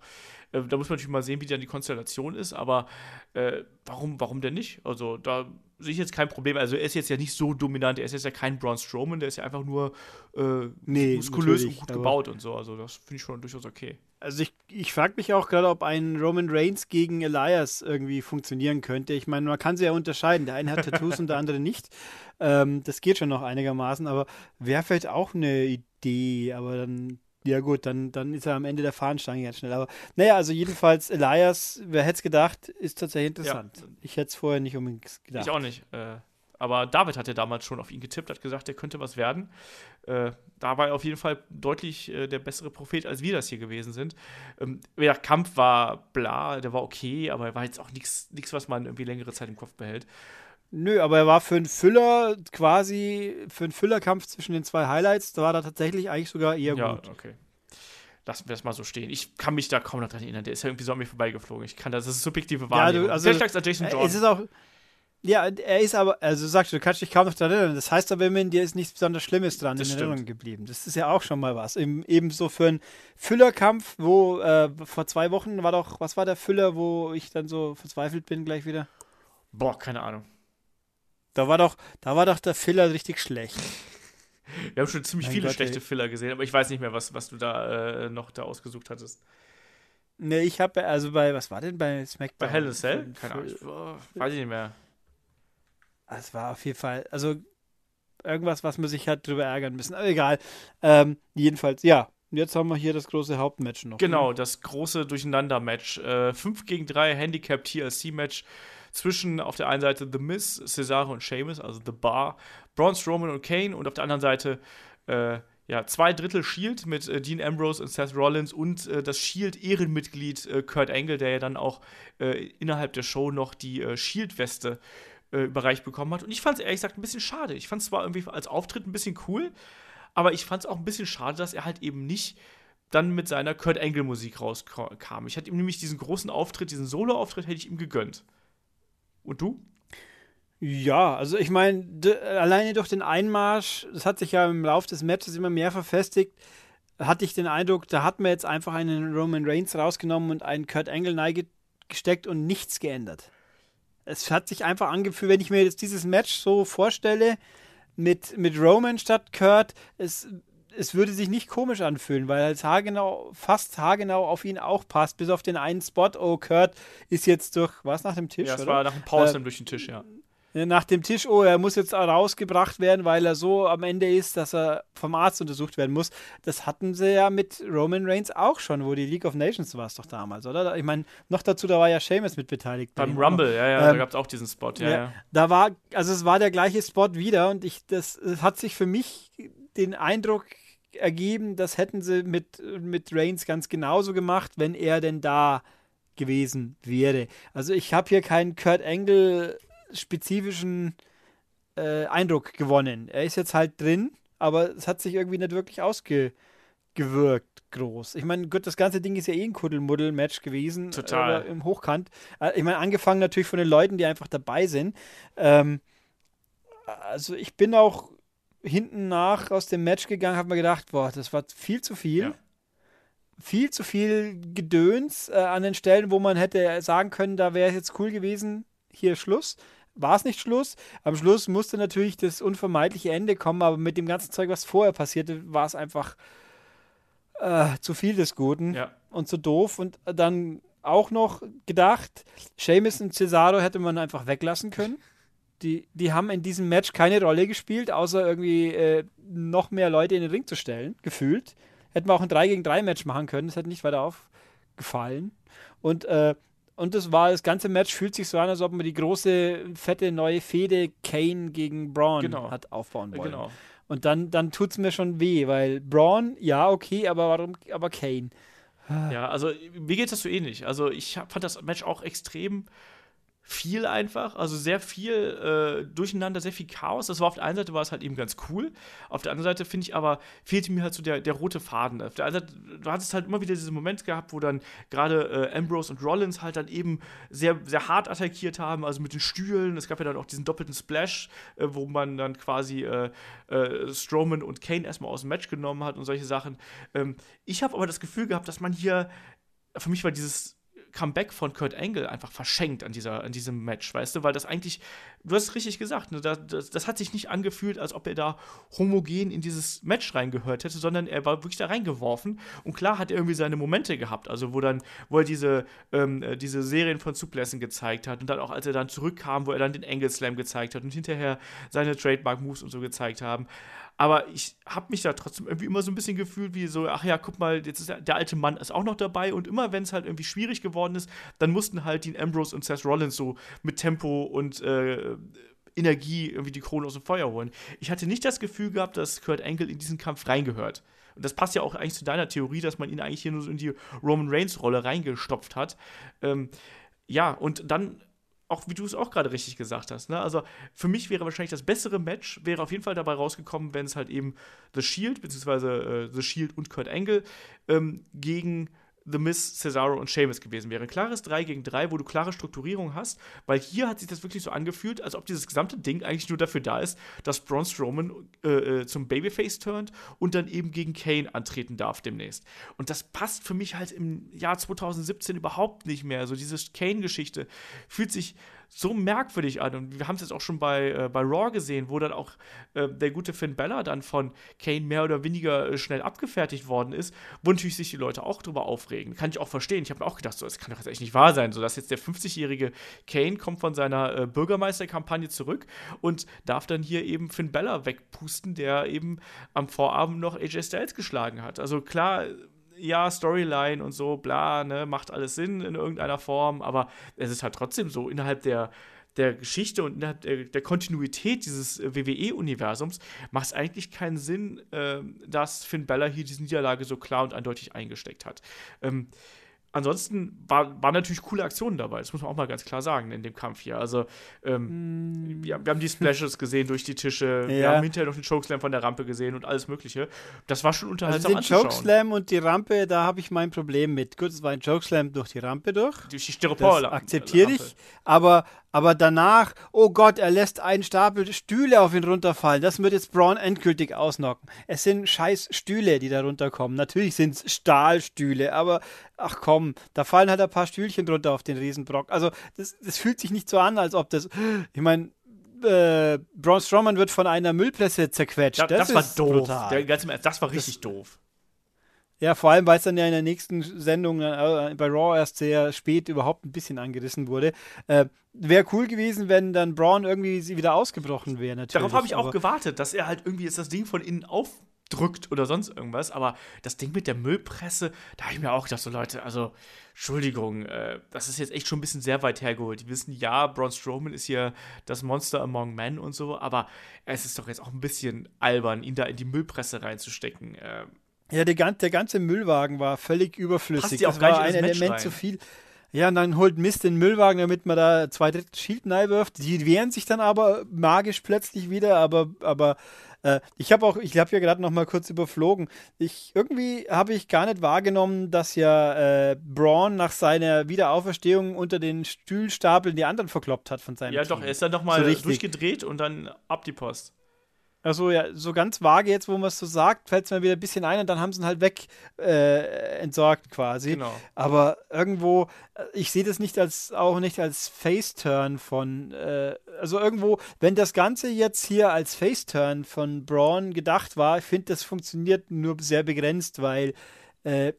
äh, da muss man natürlich mal sehen, wie dann die Konstellation ist, aber äh, warum, warum denn nicht? Also da sehe ich jetzt kein Problem. Also er ist jetzt ja nicht so dominant, er ist jetzt ja kein Braun Strowman, der ist ja einfach nur äh, nee, muskulös und gut gebaut und so. Also das finde ich schon durchaus okay. Also ich, ich frage mich auch gerade, ob ein Roman Reigns gegen Elias irgendwie funktionieren könnte. Ich meine, man kann sie ja unterscheiden. Der eine hat Tattoos und der andere nicht. Ähm, das geht schon noch einigermaßen, aber wäre vielleicht auch eine Idee, aber dann, ja gut, dann, dann ist er am Ende der Fahnenstange ganz schnell. Aber naja, also jedenfalls Elias, wer hätte es gedacht, ist tatsächlich interessant. Ja. Ich hätte es vorher nicht unbedingt gedacht. Ich auch nicht. Äh, aber David hat ja damals schon auf ihn getippt, hat gesagt, der könnte was werden. Äh, da war er auf jeden Fall deutlich äh, der bessere Prophet, als wir das hier gewesen sind. Ähm, der Kampf war bla, der war okay, aber er war jetzt auch nichts, was man irgendwie längere Zeit im Kopf behält. Nö, aber er war für einen Füller quasi, für einen Füllerkampf zwischen den zwei Highlights, da war er tatsächlich eigentlich sogar eher ja, gut. Ja, okay. Lassen wir es mal so stehen. Ich kann mich da kaum noch dran erinnern. Der ist ja irgendwie so an mir vorbeigeflogen. Ich kann das, das ist subjektive Wahrnehmung. Ja, du, also, Vielleicht Jason Jordan. Es ist auch, ja, er ist aber, also sagst du, du kannst dich kaum noch daran erinnern. Das heißt aber immerhin, dir ist nichts besonders Schlimmes dran das in stimmt. Erinnerung geblieben. Das ist ja auch schon mal was. Eben, ebenso für einen Füllerkampf, wo äh, vor zwei Wochen war doch, was war der Füller, wo ich dann so verzweifelt bin gleich wieder? Boah, keine Ahnung. Da war doch, da war doch der Filler richtig schlecht. Wir haben schon ziemlich mein viele Gott, schlechte ey. Filler gesehen, aber ich weiß nicht mehr, was, was du da äh, noch da ausgesucht hattest. Ne, ich habe also bei, was war denn bei SmackDown? Bei Hell in Cell? Keine Ahnung. Weiß ich nicht mehr. Es war auf jeden Fall, also irgendwas, was man sich hat drüber ärgern müssen. Aber egal. Ähm, jedenfalls, ja. Jetzt haben wir hier das große Hauptmatch noch. Genau, ne? das große Durcheinander-Match. Äh, 5 gegen 3 Handicap TLC-Match zwischen auf der einen Seite The Miz, Cesaro und Sheamus, also The Bar, Braun Strowman und Kane und auf der anderen Seite äh, ja, zwei Drittel Shield mit äh, Dean Ambrose und Seth Rollins und äh, das Shield-Ehrenmitglied äh, Kurt Angle, der ja dann auch äh, innerhalb der Show noch die äh, Shield-Weste überreicht bekommen hat. Und ich fand es ehrlich gesagt ein bisschen schade. Ich fand es zwar irgendwie als Auftritt ein bisschen cool, aber ich fand es auch ein bisschen schade, dass er halt eben nicht dann mit seiner Kurt Angle Musik rauskam. Ich hatte ihm nämlich diesen großen Auftritt, diesen Solo-Auftritt hätte ich ihm gegönnt. Und du? Ja, also ich meine, alleine durch den Einmarsch, das hat sich ja im Laufe des Matches immer mehr verfestigt, hatte ich den Eindruck, da hat man jetzt einfach einen Roman Reigns rausgenommen und einen Kurt Angle gesteckt und nichts geändert. Es hat sich einfach angefühlt, wenn ich mir jetzt dieses Match so vorstelle, mit, mit Roman statt Kurt, es, es würde sich nicht komisch anfühlen, weil es haargenau, fast haargenau auf ihn auch passt, bis auf den einen Spot, oh, Kurt ist jetzt durch, was, nach dem Tisch, Ja, es oder? war nach dem Pause Äh, durch den Tisch, ja. nach dem Tisch, oh, er muss jetzt rausgebracht werden, weil er so am Ende ist, dass er vom Arzt untersucht werden muss. Das hatten sie ja mit Roman Reigns auch schon, wo die League of Nations war es doch damals, oder? Ich meine, noch dazu, da war ja Seamus mit beteiligt. bei Beim ihm. Rumble, ja, ja, da Ähm, gab es auch diesen Spot, ja, Ja, ja. Da war, also es war der gleiche Spot wieder und ich, das, es hat sich für mich den Eindruck ergeben, das hätten sie mit, mit Reigns ganz genauso gemacht, wenn er denn da gewesen wäre. Also ich habe hier keinen Kurt Angle spezifischen äh, Eindruck gewonnen. Er ist jetzt halt drin, aber es hat sich irgendwie nicht wirklich ausgewirkt groß. Ich meine, gut, das ganze Ding ist ja eh ein Kuddelmuddel-Match gewesen. Total. Äh, Im Hochkant. Äh, ich meine, angefangen natürlich von den Leuten, die einfach dabei sind. Ähm, also ich bin auch hinten nach aus dem Match gegangen, habe mir gedacht, boah, das war viel zu viel. Ja. Viel zu viel Gedöns äh, an den Stellen, wo man hätte sagen können, da wäre es jetzt cool gewesen, hier Schluss. War es nicht Schluss? Am Schluss musste natürlich das unvermeidliche Ende kommen, aber mit dem ganzen Zeug, was vorher passierte, war es einfach äh, zu viel des Guten ja. und zu doof. Und dann auch noch gedacht, Seamus und Cesaro hätte man einfach weglassen können. Die, die haben in diesem Match keine Rolle gespielt, außer irgendwie äh, noch mehr Leute in den Ring zu stellen, gefühlt. Hätten wir auch ein 3 gegen 3 Match machen können, das hätte nicht weiter aufgefallen. Und, äh, und das war, das ganze Match fühlt sich so an, als ob man die große, fette neue Fehde Kane gegen Braun Genau. hat aufbauen wollen. Genau. Und dann, dann tut es mir schon weh, weil Braun, ja, okay, aber warum, aber Kane? Ja, also mir geht das so ähnlich. Also ich hab, fand das Match auch extrem viel einfach, also sehr viel äh, Durcheinander, sehr viel Chaos. Das war auf der einen Seite war es halt eben ganz cool, auf der anderen Seite finde ich aber fehlte mir halt so der, der rote Faden. Auf der einen Seite, du hattest halt immer wieder diesen Moment gehabt, wo dann gerade äh, Ambrose und Rollins halt dann eben sehr, sehr hart attackiert haben, also mit den Stühlen. Es gab ja dann auch diesen doppelten Splash, äh, wo man dann quasi äh, äh, Strowman und Kane erstmal aus dem Match genommen hat und solche Sachen. Ähm, ich habe aber das Gefühl gehabt, dass man hier, für mich war dieses Comeback von Kurt Angle einfach verschenkt an, dieser, an diesem Match, weißt du, weil das eigentlich, du hast es richtig gesagt, ne, das, das, das hat sich nicht angefühlt, als ob er da homogen in dieses Match reingehört hätte, sondern er war wirklich da reingeworfen. Und klar hat er irgendwie seine Momente gehabt, also wo dann, wo er diese, ähm, äh, diese Serien von Suplessen gezeigt hat und dann auch, als er dann zurückkam, wo er dann den Angle Slam gezeigt hat und hinterher seine Trademark-Moves und so gezeigt haben, aber ich habe mich da trotzdem irgendwie immer so ein bisschen gefühlt wie so, ach ja, guck mal, jetzt ist der, der alte Mann ist auch noch dabei und immer wenn es halt irgendwie schwierig geworden ist, dann mussten halt Dean Ambrose und Seth Rollins so mit Tempo und äh, Energie irgendwie die Krone aus dem Feuer holen. Ich hatte nicht das Gefühl gehabt, dass Kurt Angle in diesen Kampf reingehört. Und das passt ja auch eigentlich zu deiner Theorie, dass man ihn eigentlich hier nur so in die Roman Reigns-Rolle reingestopft hat. Ähm, ja, und dann auch wie du es auch gerade richtig gesagt hast. Ne? Also für mich wäre wahrscheinlich das bessere Match, wäre auf jeden Fall dabei rausgekommen, wenn es halt eben The Shield, beziehungsweise äh, The Shield und Kurt Angle ähm, gegen The Miz, Cesaro und Sheamus gewesen wäre. Klares 3 gegen 3, wo du klare Strukturierung hast, weil hier hat sich das wirklich so angefühlt, als ob dieses gesamte Ding eigentlich nur dafür da ist, dass Braun Strowman äh, äh, zum Babyface turnt und dann eben gegen Kane antreten darf demnächst. Und das passt für mich halt im Jahr 2017 überhaupt nicht mehr. So diese Kane-Geschichte fühlt sich so merkwürdig an. Und wir haben es jetzt auch schon bei, äh, bei Raw gesehen, wo dann auch äh, der gute Finn Bella dann von Kane mehr oder weniger äh, schnell abgefertigt worden ist, wo natürlich sich die Leute auch drüber aufregen. Kann ich auch verstehen. Ich habe mir auch gedacht, so, das kann doch jetzt echt nicht wahr sein, so dass jetzt der 50-jährige Kane kommt von seiner äh, Bürgermeisterkampagne zurück und darf dann hier eben Finn Bella wegpusten, der eben am Vorabend noch AJ Styles geschlagen hat. Also klar, ja, Storyline und so, bla, ne, macht alles Sinn in irgendeiner Form, aber es ist halt trotzdem so, innerhalb der, der Geschichte und innerhalb der, der Kontinuität dieses äh, WWE-Universums macht es eigentlich keinen Sinn, äh, dass Finn Bella hier diese Niederlage so klar und eindeutig eingesteckt hat. Ähm, ansonsten war, waren natürlich coole Aktionen dabei, das muss man auch mal ganz klar sagen in dem Kampf hier. Also, ähm, mm. wir, wir, haben die Splashes gesehen durch die Tische, ja. wir haben hinterher noch den Chokeslam von der Rampe gesehen und alles Mögliche. Das war schon unterhaltsam also den Chokeslam und die Rampe, da habe ich mein Problem mit. Gut, es war ein Chokeslam durch die Rampe durch. Durch die Styropor. Das akzeptiere ich, aber aber danach, oh Gott, er lässt einen Stapel Stühle auf ihn runterfallen. Das wird jetzt Braun endgültig ausnocken. Es sind scheiß Stühle, die da runterkommen. Natürlich sind es Stahlstühle, aber ach komm, da fallen halt ein paar Stühlchen drunter auf den Riesenbrock. Also das, das fühlt sich nicht so an, als ob das, ich meine, äh, Braun Strowman wird von einer Müllpresse zerquetscht. Ja, das, das, war doof. Der, das war richtig das, doof. Ja, vor allem, weil es dann ja in der nächsten Sendung äh, bei Raw erst sehr spät überhaupt ein bisschen angerissen wurde. Äh, wäre cool gewesen, wenn dann Braun irgendwie sie wieder ausgebrochen wäre. Darauf habe ich auch gewartet, dass er halt irgendwie jetzt das Ding von innen aufdrückt oder sonst irgendwas. Aber das Ding mit der Müllpresse, da habe ich mir auch gedacht, so Leute, also Entschuldigung, äh, das ist jetzt echt schon ein bisschen sehr weit hergeholt. Die wissen, ja, Braun Strowman ist hier das Monster among men und so, aber es ist doch jetzt auch ein bisschen albern, ihn da in die Müllpresse reinzustecken. Äh, ja, der, der ganze Müllwagen war völlig überflüssig. das war ein Element rein. zu viel. Ja, und dann holt Mist den Müllwagen, damit man da zwei Drittel Shield wirft. Die wehren sich dann aber magisch plötzlich wieder, aber, aber äh, ich habe auch, ich habe ja gerade noch mal kurz überflogen. Ich, irgendwie habe ich gar nicht wahrgenommen, dass ja äh, Braun nach seiner Wiederauferstehung unter den Stühlstapeln die anderen verkloppt hat von seinem Ja, Team. doch, er ist dann noch mal so durchgedreht und dann ab die Post. Also ja, so ganz vage jetzt, wo man es so sagt, fällt es mir wieder ein bisschen ein und dann haben sie ihn halt weg äh, entsorgt quasi. Genau. Aber irgendwo, äh, ich sehe das nicht als auch nicht als Face-Turn von, äh, also irgendwo, wenn das Ganze jetzt hier als Face-Turn von Braun gedacht war, ich finde, das funktioniert nur sehr begrenzt, weil äh,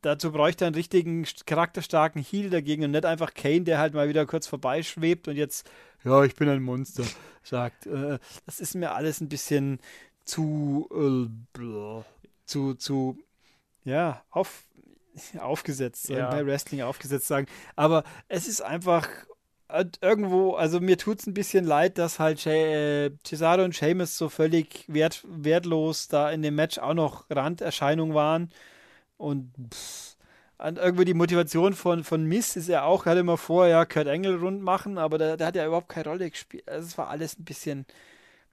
dazu bräuchte er einen richtigen charakterstarken Heal dagegen und nicht einfach Kane, der halt mal wieder kurz vorbeischwebt und jetzt ja, ich bin ein Monster, sagt. Äh, das ist mir alles ein bisschen zu, äh, zu, zu, ja, auf, aufgesetzt, ja. bei Wrestling aufgesetzt sagen. Aber es ist einfach äh, irgendwo, also mir tut es ein bisschen leid, dass halt äh, Cesaro und Sheamus so völlig wert, wertlos da in dem Match auch noch Randerscheinung waren. Und pff, an irgendwie die Motivation von, von Miss ist ja auch, er hatte immer vor, ja, Kurt Engel rund machen, aber der, der hat ja überhaupt keine Rolle gespielt. Also es war alles ein bisschen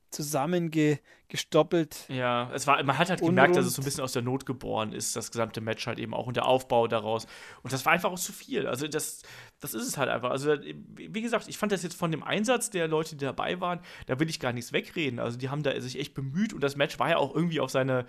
zusammengestoppelt. Ja, es war, man hat halt gemerkt, dass es so ein bisschen aus der Not geboren ist, das gesamte Match halt eben auch und der Aufbau daraus. Und das war einfach auch zu viel. Also das, das ist es halt einfach. Also wie gesagt, ich fand das jetzt von dem Einsatz der Leute, die dabei waren, da will ich gar nichts wegreden. Also die haben da sich echt bemüht und das Match war ja auch irgendwie auf seine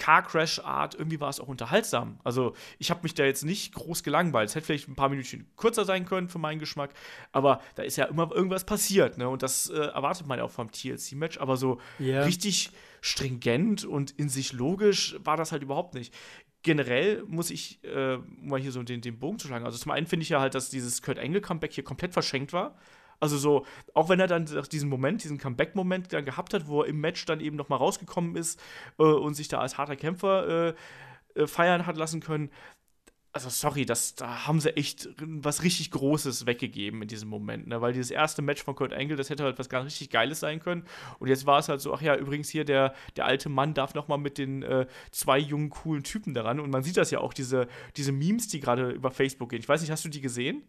Car Crash Art, irgendwie war es auch unterhaltsam. Also ich habe mich da jetzt nicht groß gelangweilt. Es hätte vielleicht ein paar Minuten kürzer sein können für meinen Geschmack, aber da ist ja immer irgendwas passiert, ne? Und das äh, erwartet man ja auch vom TLC-Match. Aber so yeah. richtig stringent und in sich logisch war das halt überhaupt nicht. Generell muss ich äh, mal hier so den, den Bogen zu schlagen. Also zum einen finde ich ja halt, dass dieses Kurt Angle Comeback hier komplett verschenkt war. Also so, auch wenn er dann diesen Moment, diesen Comeback-Moment dann gehabt hat, wo er im Match dann eben noch mal rausgekommen ist äh, und sich da als harter Kämpfer äh, äh, feiern hat lassen können. Also sorry, das, da haben sie echt was richtig Großes weggegeben in diesem Moment, ne? weil dieses erste Match von Kurt Angle, das hätte halt was ganz richtig Geiles sein können. Und jetzt war es halt so, ach ja, übrigens hier der, der alte Mann darf noch mal mit den äh, zwei jungen coolen Typen daran. Und man sieht das ja auch diese diese Memes, die gerade über Facebook gehen. Ich weiß nicht, hast du die gesehen?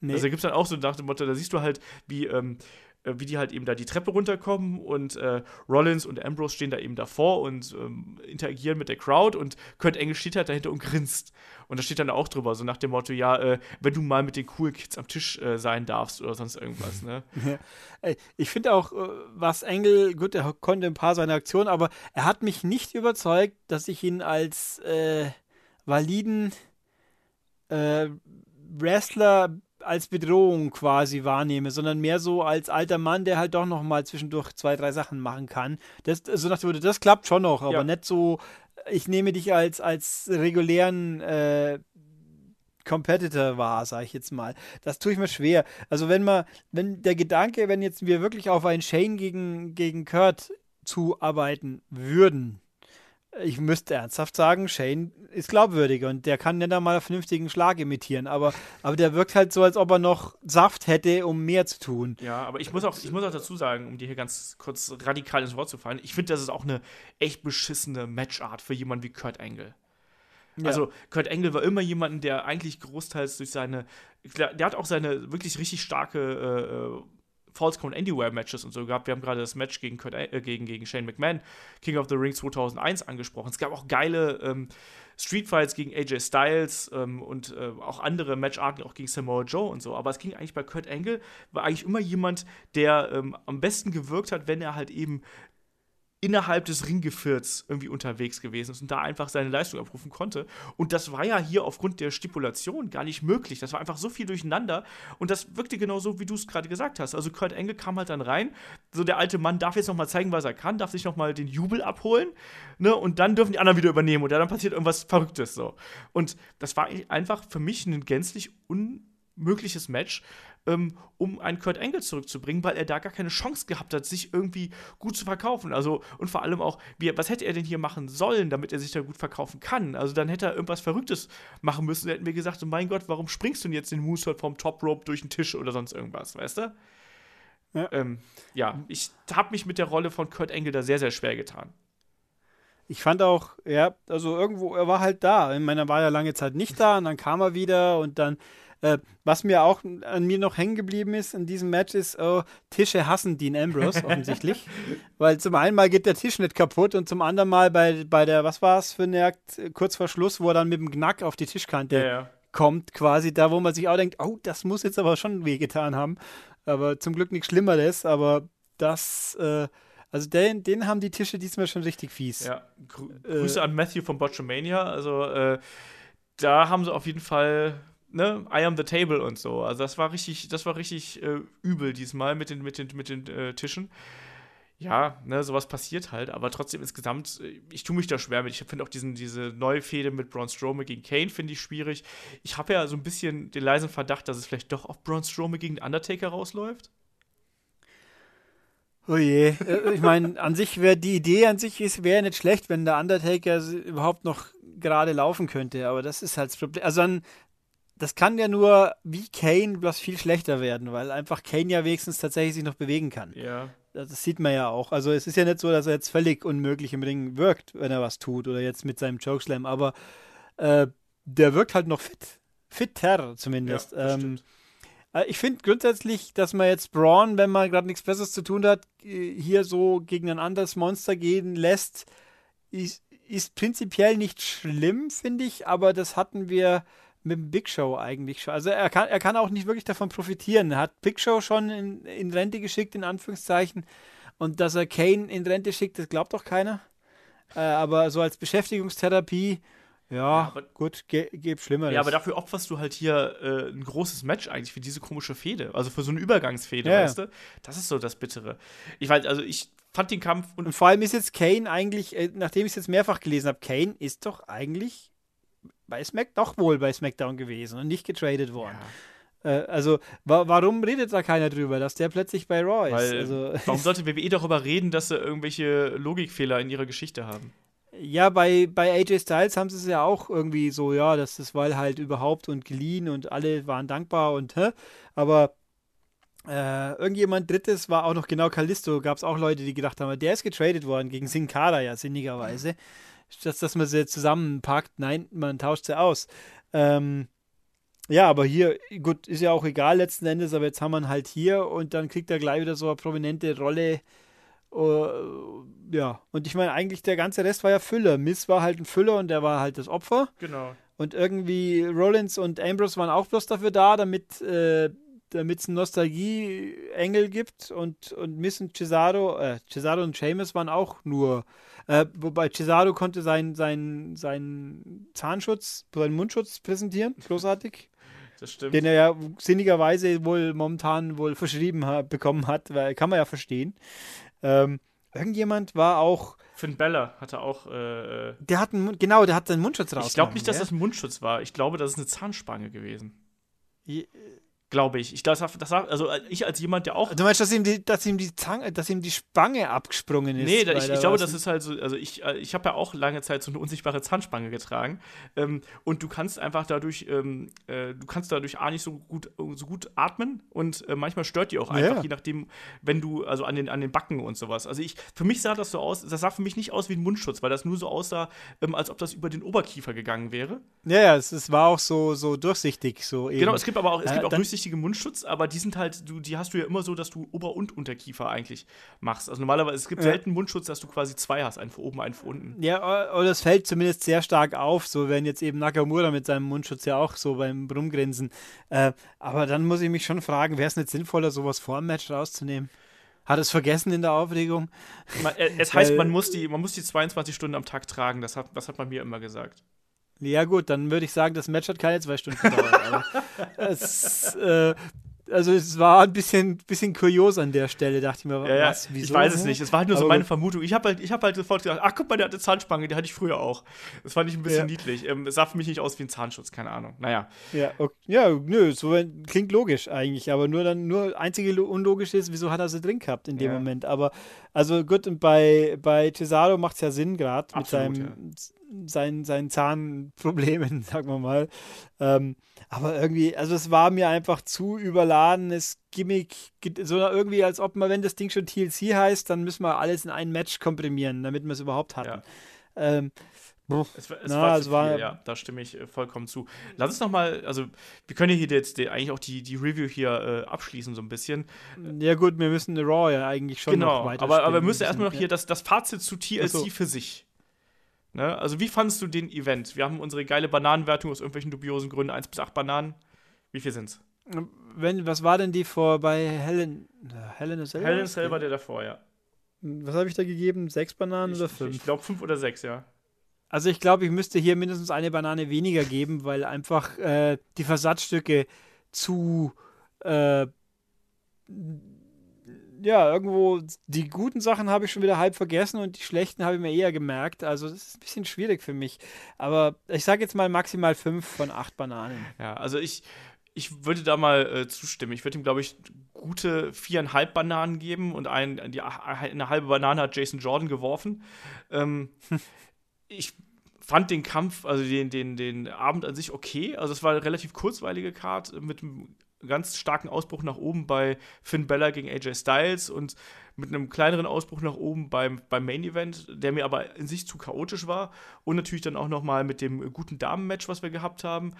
Nee. Also da gibt es dann auch so nach dem Motto, da siehst du halt, wie, ähm, äh, wie die halt eben da die Treppe runterkommen und äh, Rollins und Ambrose stehen da eben davor und ähm, interagieren mit der Crowd und Kurt Engel steht halt dahinter und grinst. Und da steht dann auch drüber, so nach dem Motto, ja, äh, wenn du mal mit den coolen Kids am Tisch äh, sein darfst oder sonst irgendwas, ne? Ja. Ich finde auch, äh, was Engel, gut, er konnte ein paar seiner Aktionen, aber er hat mich nicht überzeugt, dass ich ihn als äh, validen Wrestler als Bedrohung quasi wahrnehme, sondern mehr so als alter Mann, der halt doch noch mal zwischendurch zwei, drei Sachen machen kann. Das, so nach dem Motto, das klappt schon noch, aber ja. nicht so, ich nehme dich als, als regulären äh, Competitor wahr, sage ich jetzt mal. Das tue ich mir schwer. Also wenn man, wenn der Gedanke, wenn jetzt wir wirklich auf einen Shane gegen, gegen Kurt zuarbeiten würden, ich müsste ernsthaft sagen, Shane ist glaubwürdig und der kann nicht einmal einen vernünftigen Schlag imitieren, aber, aber der wirkt halt so, als ob er noch Saft hätte, um mehr zu tun. Ja, aber ich muss auch, ich muss auch dazu sagen, um dir hier ganz kurz radikal ins Wort zu fallen, ich finde, das ist auch eine echt beschissene Matchart für jemanden wie Kurt Angle. Ja. Also Kurt Angle war immer jemand, der eigentlich großteils durch seine, der hat auch seine wirklich richtig starke äh, False Count Anywhere Matches und so gehabt. Wir haben gerade das Match gegen, Kurt, äh, gegen, gegen Shane McMahon, King of the Ring 2001 angesprochen. Es gab auch geile ähm, Street Fights gegen AJ Styles ähm, und äh, auch andere Matcharten, auch gegen Samoa Joe und so. Aber es ging eigentlich bei Kurt Angle, war eigentlich immer jemand, der ähm, am besten gewirkt hat, wenn er halt eben innerhalb des Ringgevierts irgendwie unterwegs gewesen ist und da einfach seine Leistung abrufen konnte. Und das war ja hier aufgrund der Stipulation gar nicht möglich. Das war einfach so viel durcheinander und das wirkte genau so, wie du es gerade gesagt hast. Also Kurt Engel kam halt dann rein, so der alte Mann darf jetzt noch mal zeigen, was er kann, darf sich noch mal den Jubel abholen, ne, und dann dürfen die anderen wieder übernehmen und dann passiert irgendwas Verrücktes so. Und das war einfach für mich ein gänzlich unmögliches Match ähm, um einen Kurt Angle zurückzubringen, weil er da gar keine Chance gehabt hat, sich irgendwie gut zu verkaufen. Also, und vor allem auch, wie, was hätte er denn hier machen sollen, damit er sich da gut verkaufen kann? Also, dann hätte er irgendwas Verrücktes machen müssen. Da hätten wir gesagt, oh mein Gott, warum springst du denn jetzt den Moonsault vom Top Rope durch den Tisch oder sonst irgendwas, weißt du? Ja, ähm, ja ich habe mich mit der Rolle von Kurt Angle da sehr, sehr schwer getan. Ich fand auch, ja, also irgendwo, er war halt da. Ich meine, er war ja lange Zeit nicht da und dann kam er wieder und dann äh, was mir auch an mir noch hängen geblieben ist in diesem Match ist, oh, Tische hassen Dean Ambrose offensichtlich. Weil zum einen mal geht der Tisch nicht kaputt und zum anderen mal bei, bei der, was war es für eine Jagd, kurz vor Schluss, wo er dann mit dem Knack auf die Tischkante ja, ja. kommt, quasi da, wo man sich auch denkt, oh, das muss jetzt aber schon wehgetan haben. Aber zum Glück nichts Schlimmeres, aber das, äh, also den, den haben die Tische diesmal schon richtig fies. Ja, Gr äh, Grüße an Matthew von Botchamania. Also äh, da haben sie auf jeden Fall ne, I am the table und so. Also das war richtig, das war richtig äh, übel diesmal mit den, mit den, mit den äh, Tischen. Ja, ne, sowas passiert halt, aber trotzdem insgesamt, äh, ich tue mich da schwer mit. Ich finde auch diesen, diese neue Fehde mit Braun Strowman gegen Kane finde ich schwierig. Ich habe ja so ein bisschen den leisen Verdacht, dass es vielleicht doch auf Braun Strowman gegen Undertaker rausläuft. Oh je. Äh, ich meine, an sich wäre die Idee an sich wäre nicht schlecht, wenn der Undertaker überhaupt noch gerade laufen könnte, aber das ist halt das Problem. Also dann das kann ja nur wie Kane bloß viel schlechter werden, weil einfach Kane ja wenigstens tatsächlich sich noch bewegen kann. Ja. Das sieht man ja auch. Also es ist ja nicht so, dass er jetzt völlig unmöglich im Ring wirkt, wenn er was tut oder jetzt mit seinem Chokeslam, aber äh, der wirkt halt noch fit. Fitter zumindest. Ja, ähm, äh, ich finde grundsätzlich, dass man jetzt Braun, wenn man gerade nichts Besseres zu tun hat, hier so gegen ein anderes Monster gehen lässt, ist, ist prinzipiell nicht schlimm, finde ich, aber das hatten wir mit dem Big Show eigentlich schon. Also er kann, er kann auch nicht wirklich davon profitieren. Er hat Big Show schon in, in Rente geschickt, in Anführungszeichen. Und dass er Kane in Rente schickt, das glaubt doch keiner. Äh, aber so als Beschäftigungstherapie, ja, ja aber, gut, ge gibt Schlimmeres. Ja, aber dafür opferst du halt hier äh, ein großes Match eigentlich für diese komische Fehde. Also für so eine Übergangsfehde, ja. weißt du? Das ist so das Bittere. Ich weiß, also ich fand den Kampf. Und, und vor allem ist jetzt Kane eigentlich, äh, nachdem ich es jetzt mehrfach gelesen habe, Kane ist doch eigentlich bei Smack doch wohl bei SmackDown gewesen und nicht getradet worden. Ja. Äh, also, wa warum redet da keiner drüber, dass der plötzlich bei Raw ist? Weil, also, warum sollte WWE darüber reden, dass sie irgendwelche Logikfehler in ihrer Geschichte haben? Ja, bei, bei AJ Styles haben sie es ja auch irgendwie so, ja, das ist weil halt überhaupt und geliehen und alle waren dankbar und, hä? Aber äh, irgendjemand Drittes war auch noch genau Kalisto, gab es auch Leute, die gedacht haben, der ist getradet worden gegen Sin Cara ja sinnigerweise statt dass man sie zusammenpackt. Nein, man tauscht sie aus. Ähm, ja, aber hier, gut, ist ja auch egal letzten Endes, aber jetzt haben wir ihn halt hier und dann kriegt er gleich wieder so eine prominente Rolle. Uh, ja, und ich meine, eigentlich der ganze Rest war ja Füller. Miss war halt ein Füller und der war halt das Opfer. Genau. Und irgendwie Rollins und Ambrose waren auch bloß dafür da, damit äh, damit es einen Nostalgie-Engel gibt und, und Miss und Cesaro, äh, Cesaro und Seamus waren auch nur äh, wobei Cesaro konnte seinen sein, sein Zahnschutz, seinen Mundschutz präsentieren. Großartig. Das stimmt. Den er ja sinnigerweise wohl momentan wohl verschrieben ha bekommen hat, weil kann man ja verstehen. Ähm, irgendjemand war auch. Finn Bella hatte auch. Äh, äh der hat einen, genau, der hat seinen Mundschutz raus. Ich glaube nicht, dass das ein Mundschutz war. Ich glaube, das ist eine Zahnspange gewesen. Glaube ich. Ich, das, das, also ich als jemand, der auch. Du meinst, dass ihm die, dass ihm die, Zange, dass ihm die Spange abgesprungen ist? Nee, ich, ich glaube, das ist halt so. Also ich, äh, ich habe ja auch lange Zeit so eine unsichtbare Zahnspange getragen. Ähm, und du kannst einfach dadurch, ähm, äh, du kannst dadurch A nicht so gut, so gut atmen und äh, manchmal stört die auch einfach, ja. je nachdem, wenn du, also an den, an den Backen und sowas. Also ich, für mich sah das so aus, das sah für mich nicht aus wie ein Mundschutz, weil das nur so aussah, ähm, als ob das über den Oberkiefer gegangen wäre. Ja, ja, es, es war auch so, so durchsichtig, so eben. Genau, es gibt aber auch, es gibt auch durchsichtige richtige Mundschutz, aber die sind halt, du, die hast du ja immer so, dass du Ober- und Unterkiefer eigentlich machst. Also normalerweise, es gibt ja. selten Mundschutz, dass du quasi zwei hast, einen für oben, einen für unten. Ja, oder es fällt zumindest sehr stark auf, so wenn jetzt eben Nakamura mit seinem Mundschutz ja auch so beim Rumgrinsen. Äh, aber dann muss ich mich schon fragen, wäre es nicht sinnvoller, sowas vor dem Match rauszunehmen? Hat es vergessen in der Aufregung? Äh, es heißt, man muss, die, man muss die 22 Stunden am Tag tragen, das hat, das hat man mir immer gesagt. Ja, gut, dann würde ich sagen, das Match hat keine zwei Stunden gedauert. es, äh, also es war ein bisschen, bisschen kurios an der Stelle, dachte ich mir, ja, was, wieso? Ich weiß es nicht, es war halt nur so meine Vermutung. Ich habe halt, hab halt sofort gedacht, ach guck mal, der hatte Zahnspange, die hatte ich früher auch. Das fand ich ein bisschen ja. niedlich. Ähm, es sah für mich nicht aus wie ein Zahnschutz, keine Ahnung. Naja. Ja, okay. ja nö, so klingt logisch eigentlich, aber nur dann, nur einzige unlogisch ist, wieso hat er sie drin gehabt in dem ja. Moment. Aber, also gut, und bei, bei Cesaro macht es ja Sinn gerade mit seinem seinen, seinen Zahnproblemen, sagen wir mal. Ähm, aber irgendwie, also es war mir einfach zu überladenes Gimmick, so irgendwie, als ob man, wenn das Ding schon TLC heißt, dann müssen wir alles in ein Match komprimieren, damit wir es überhaupt hatten. Ja. Ähm, es, es Na, war, es war ja, da stimme ich äh, vollkommen zu. Lass uns noch mal, also wir können hier jetzt die, eigentlich auch die, die Review hier äh, abschließen so ein bisschen. Ja gut, wir müssen eine Raw ja eigentlich schon genau, noch weiter aber, aber wir müssen erstmal noch hier das, das Fazit zu TLC so. für sich. Ne? Also, wie fandest du den Event? Wir haben unsere geile Bananenwertung aus irgendwelchen dubiosen Gründen, 1 bis 8 Bananen. Wie viel sind's? Wenn, was war denn die vor bei Helen? Helen selber? Helen selber der davor, ja. Was habe ich da gegeben? Sechs Bananen ich, oder fünf? Ich glaube fünf oder sechs, ja. Also ich glaube, ich müsste hier mindestens eine Banane weniger geben, weil einfach äh, die Versatzstücke zu äh, ja, irgendwo die guten Sachen habe ich schon wieder halb vergessen und die schlechten habe ich mir eher gemerkt. Also das ist ein bisschen schwierig für mich. Aber ich sage jetzt mal maximal fünf von acht Bananen. Ja, also ich, ich würde da mal äh, zustimmen. Ich würde ihm, glaube ich, gute viereinhalb Bananen geben und ein, die, eine halbe Banane hat Jason Jordan geworfen. Ähm, ich fand den Kampf, also den, den, den Abend an sich okay. Also es war eine relativ kurzweilige Card mit einem ganz starken Ausbruch nach oben bei Finn Bella gegen AJ Styles und mit einem kleineren Ausbruch nach oben beim, beim Main Event, der mir aber in sich zu chaotisch war. Und natürlich dann auch nochmal mit dem guten Damen-Match, was wir gehabt haben.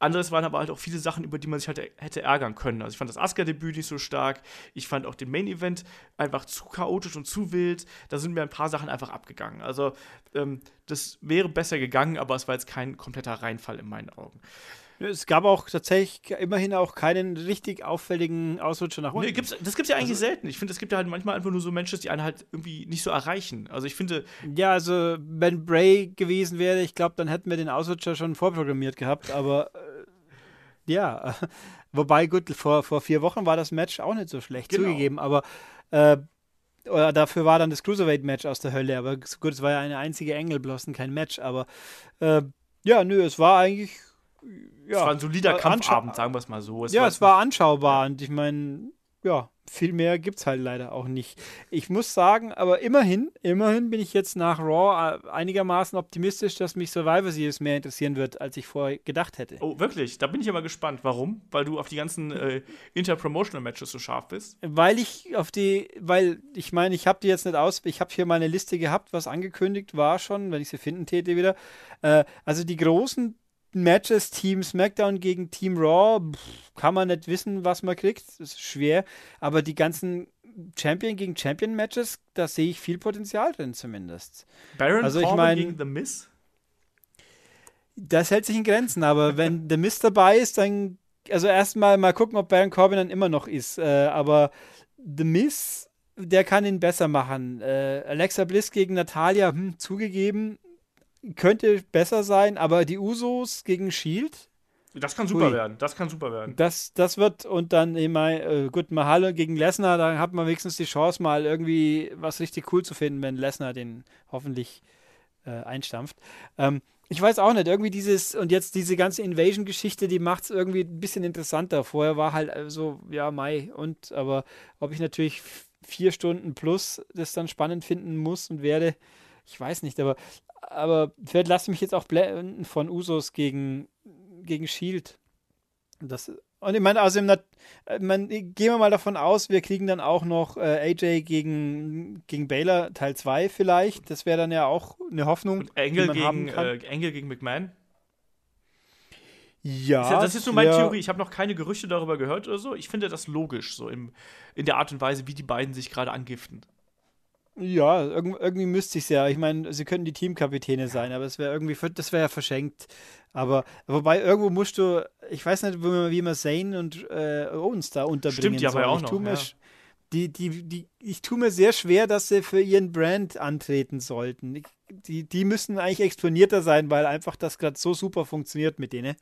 Anderes waren aber halt auch viele Sachen, über die man sich halt hätte ärgern können. Also ich fand das Asuka-Debüt nicht so stark. Ich fand auch den Main-Event einfach zu chaotisch und zu wild. Da sind mir ein paar Sachen einfach abgegangen. Also ähm, das wäre besser gegangen, aber es war jetzt kein kompletter Reinfall in meinen Augen. Es gab auch tatsächlich immerhin auch keinen richtig auffälligen Ausrutscher nach unten. Nee, gibt's, das gibt es ja eigentlich also, selten. Ich finde, es gibt ja halt manchmal einfach nur so Menschen, die einen halt irgendwie nicht so erreichen. Also ich finde. Ja, also wenn Bray gewesen wäre, ich glaube, dann hätten wir den Ausrutscher schon vorprogrammiert gehabt, aber äh, ja. Wobei, gut, vor, vor vier Wochen war das Match auch nicht so schlecht genau. zugegeben, aber äh, oder dafür war dann das Cruiserweight-Match aus der Hölle. Aber gut, es war ja eine einzige Engelblossen, kein Match. Aber äh, ja, nö, es war eigentlich ja, es war ein solider Kampfabend, sagen wir es mal so. Es ja, war es war anschaubar und ich meine, ja, viel mehr gibt es halt leider auch nicht. Ich muss sagen, aber immerhin, immerhin bin ich jetzt nach Raw äh, einigermaßen optimistisch, dass mich Survivor Series mehr interessieren wird, als ich vorher gedacht hätte. Oh, wirklich? Da bin ich aber gespannt. Warum? Weil du auf die ganzen äh, Interpromotional-Matches so scharf bist? Weil ich auf die, weil ich meine, ich habe die jetzt nicht aus, ich habe hier meine Liste gehabt, was angekündigt war schon, wenn ich sie finden täte wieder. Äh, also die großen Matches, Team SmackDown gegen Team Raw, kann man nicht wissen, was man kriegt. Das ist schwer. Aber die ganzen Champion gegen Champion Matches, da sehe ich viel Potenzial drin zumindest. Baron also ich mein, gegen The Miz? Das hält sich in Grenzen, aber wenn The Miz dabei ist, dann also erstmal mal gucken, ob Baron Corbin dann immer noch ist. Äh, aber The Miz, der kann ihn besser machen. Äh, Alexa Bliss gegen Natalia, hm, zugegeben, könnte besser sein, aber die Usos gegen Shield. Das kann super Ui. werden. Das kann super werden. Das, das wird und dann immer äh, gut Mahalo gegen Lesnar, da hat man wenigstens die Chance mal irgendwie was richtig cool zu finden, wenn Lesnar den hoffentlich äh, einstampft. Ähm, ich weiß auch nicht, irgendwie dieses, und jetzt diese ganze Invasion-Geschichte, die macht es irgendwie ein bisschen interessanter. Vorher war halt so, ja, Mai und, aber ob ich natürlich vier Stunden plus das dann spannend finden muss und werde, ich weiß nicht, aber, aber vielleicht lasse ich mich jetzt auch blenden von Usos gegen, gegen Shield. Das, und ich meine, also im Nat äh, man, gehen wir mal davon aus, wir kriegen dann auch noch äh, AJ gegen, gegen Baylor Teil 2 vielleicht. Das wäre dann ja auch eine Hoffnung. Und Engel, gegen, äh, Engel gegen McMahon. Ja. Das ist so meine ja. Theorie. Ich habe noch keine Gerüchte darüber gehört oder so. Ich finde das logisch, so im, in der Art und Weise, wie die beiden sich gerade angiften. Ja, irgendwie müsste ich es ja. Ich meine, sie könnten die Teamkapitäne sein, aber es wäre irgendwie, das wäre ja verschenkt. Aber wobei irgendwo musst du, ich weiß nicht, wie man, Zane und äh, Owens da unterbringen Stimmt, ja, aber auch ich noch, mir, die, die, die, ich tue mir sehr schwer, dass sie für ihren Brand antreten sollten. Die, die müssen eigentlich exponierter sein, weil einfach das gerade so super funktioniert mit denen.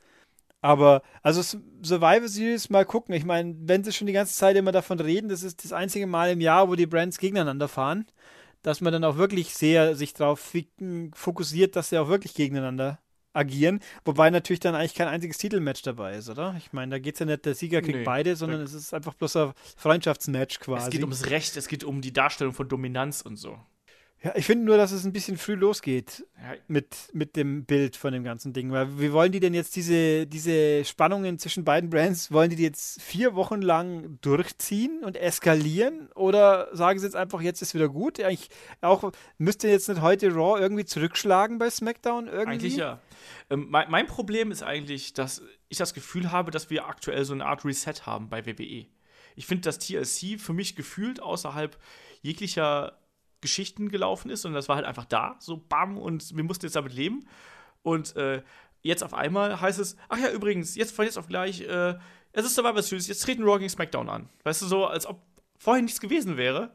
Aber, also Survivor Series mal gucken. Ich meine, wenn sie schon die ganze Zeit immer davon reden, das ist das einzige Mal im Jahr, wo die Brands gegeneinander fahren, dass man dann auch wirklich sehr sich darauf fokussiert, dass sie auch wirklich gegeneinander agieren. Wobei natürlich dann eigentlich kein einziges Titelmatch dabei ist, oder? Ich meine, da geht es ja nicht, der Sieger kriegt nee, beide, sondern es ist einfach bloß ein Freundschaftsmatch quasi. Es geht ums Recht, es geht um die Darstellung von Dominanz und so. Ja, ich finde nur, dass es ein bisschen früh losgeht mit, mit dem Bild von dem ganzen Ding. Weil wie wollen die denn jetzt diese, diese Spannungen zwischen beiden Brands, wollen die die jetzt vier Wochen lang durchziehen und eskalieren? Oder sagen sie jetzt einfach, jetzt ist wieder gut? Eigentlich auch, müsste jetzt nicht heute Raw irgendwie zurückschlagen bei SmackDown? Irgendwie? Eigentlich ja. Ähm, mein, mein Problem ist eigentlich, dass ich das Gefühl habe, dass wir aktuell so eine Art Reset haben bei WWE. Ich finde, dass TLC für mich gefühlt außerhalb jeglicher Geschichten gelaufen ist, sondern das war halt einfach da, so bam, und wir mussten jetzt damit leben. Und äh, jetzt auf einmal heißt es, ach ja, übrigens, jetzt von jetzt auf gleich, äh, es ist Survivor Series, jetzt treten Raw gegen SmackDown an. Weißt du, so, als ob vorher nichts gewesen wäre.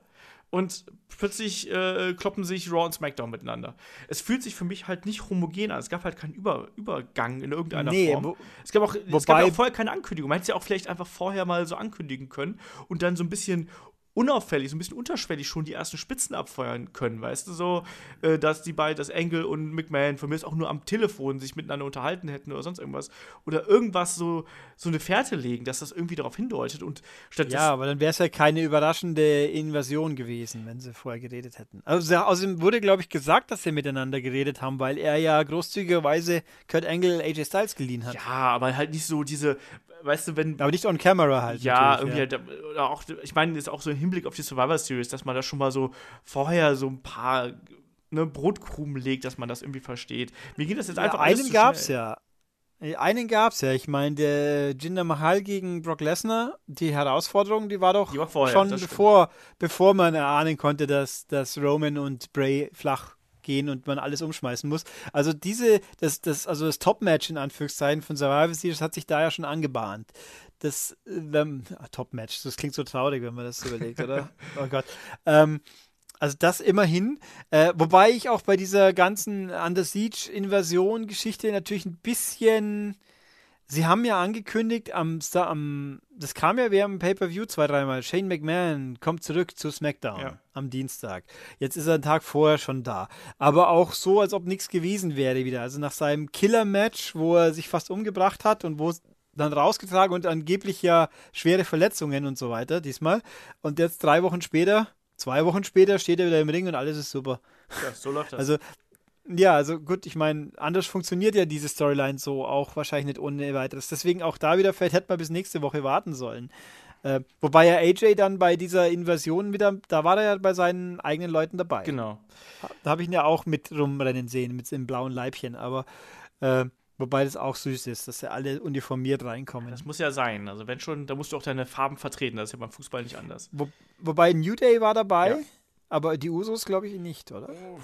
Und plötzlich äh, kloppen sich Raw und SmackDown miteinander. Es fühlt sich für mich halt nicht homogen an. Es gab halt keinen Über Übergang in irgendeiner nee, Form. Es gab, auch, es gab auch vorher keine Ankündigung. Man hätte es ja auch vielleicht einfach vorher mal so ankündigen können und dann so ein bisschen unauffällig, so ein bisschen unterschwellig schon die ersten Spitzen abfeuern können, weißt du, so, äh, dass die beiden, dass Engel und McMahon von mir auch nur am Telefon sich miteinander unterhalten hätten oder sonst irgendwas. Oder irgendwas so, so eine Fährte legen, dass das irgendwie darauf hindeutet und statt Ja, aber dann wäre es ja keine überraschende Invasion gewesen, wenn sie vorher geredet hätten. Also außerdem wurde, glaube ich, gesagt, dass sie miteinander geredet haben, weil er ja großzügigerweise Kurt Angle AJ Styles geliehen hat. Ja, aber halt nicht so diese, weißt du, wenn. Aber nicht on camera halt. Ja, irgendwie ja. Halt, oder auch, ich meine, jetzt auch so im Hinblick auf die Survivor Series, dass man da schon mal so vorher so ein paar ne, Brotkrumen legt, dass man das irgendwie versteht. Mir geht das jetzt ja, einfach Einen gab's ja. Einen gab's ja. Ich meine, der Jinder Mahal gegen Brock Lesnar, die Herausforderung, die war doch die war vorher, schon bevor, bevor man erahnen konnte, dass, dass Roman und Bray flach gehen und man alles umschmeißen muss. Also diese, das, das, also das Top-Match in Anführungszeichen von Survivor Series hat sich da ja schon angebahnt. Das ähm, Top-Match, das klingt so traurig, wenn man das so überlegt, oder? Oh Gott. Ähm, also das immerhin. Äh, wobei ich auch bei dieser ganzen Under Siege-Invasion-Geschichte natürlich ein bisschen Sie haben ja angekündigt, am, am das kam ja während dem Pay-Per-View zwei, dreimal. Shane McMahon kommt zurück zu SmackDown ja. am Dienstag. Jetzt ist er einen Tag vorher schon da. Aber auch so, als ob nichts gewesen wäre wieder. Also nach seinem Killer-Match, wo er sich fast umgebracht hat und wo es dann rausgetragen und angeblich ja schwere Verletzungen und so weiter diesmal. Und jetzt drei Wochen später, zwei Wochen später steht er wieder im Ring und alles ist super. Ja, so läuft das. Also ja, also gut, ich meine, anders funktioniert ja diese Storyline so auch wahrscheinlich nicht ohne weiteres. Deswegen auch da wieder, vielleicht hätte man bis nächste Woche warten sollen. Äh, wobei ja AJ dann bei dieser Invasion wieder, da war er ja bei seinen eigenen Leuten dabei. Genau. Da habe ich ihn ja auch mit rumrennen sehen, mit dem blauen Leibchen, aber äh, wobei das auch süß ist, dass ja alle uniformiert reinkommen. Das muss ja sein. Also wenn schon, da musst du auch deine Farben vertreten, das ist ja beim Fußball nicht anders. Wo, wobei New Day war dabei, ja. aber die Usos glaube ich nicht, oder? Oh,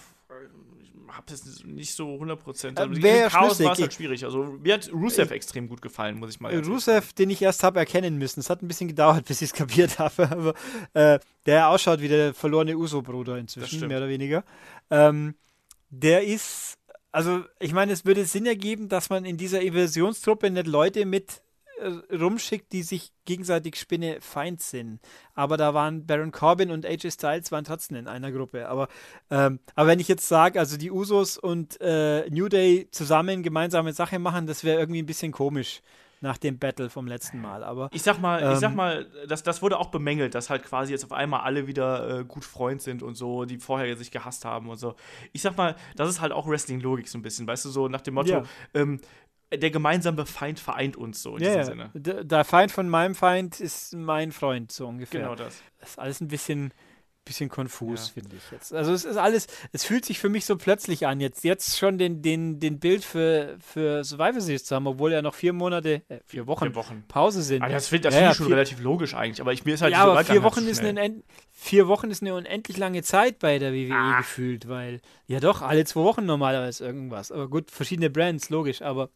habe es nicht so 100%. Also äh, Chaos war es halt schwierig. Also mir hat Rusev äh, extrem gut gefallen, muss ich mal sagen. Rusev, den ich erst habe erkennen müssen. Es hat ein bisschen gedauert, bis ich es kapiert habe. Aber äh, der ausschaut wie der verlorene Uso-Bruder inzwischen, mehr oder weniger. Ähm, der ist, also ich meine, es würde Sinn ergeben, dass man in dieser Inversionstruppe nicht Leute mit äh, rumschickt, die sich gegenseitig Spinne feind sind. Aber da waren Baron Corbin und AJ Styles waren trotzdem in einer Gruppe. Aber, ähm, aber wenn ich jetzt sage, also die Usos und äh, New Day zusammen gemeinsame Sache machen, das wäre irgendwie ein bisschen komisch nach dem Battle vom letzten Mal. Aber ich sag mal, ähm, ich sag ähm, mal, das, das wurde auch bemängelt, dass halt quasi jetzt auf einmal alle wieder äh, gut Freund sind und so, die vorher sich gehasst haben und so. Ich sag mal, das ist halt auch Wrestling-Logik so ein bisschen, weißt du, so nach dem Motto, Ja. ähm, der gemeinsame Feind vereint uns so in ja, diesem ja. Sinne. Der, Feind von meinem Feind ist mein Freund, so ungefähr. Genau das. Das ist alles ein bisschen, bisschen konfus, Ja. finde ich jetzt. Also es ist alles, es fühlt sich für mich so plötzlich an, jetzt, jetzt schon den, den, den Bild für, für Survivor Series zu haben, obwohl ja noch vier Monate, äh, vier Wochen Vier Wochen. Pause sind. Ah, das finde find ich schon vier- relativ logisch eigentlich, aber ich, mir ist halt ja, aber vier halt Wochen, zu ist eine, vier Wochen ist eine unendlich lange Zeit bei der WWE Ah. gefühlt, weil, ja doch, alle zwei Wochen normalerweise irgendwas. Aber gut, verschiedene Brands, logisch, aber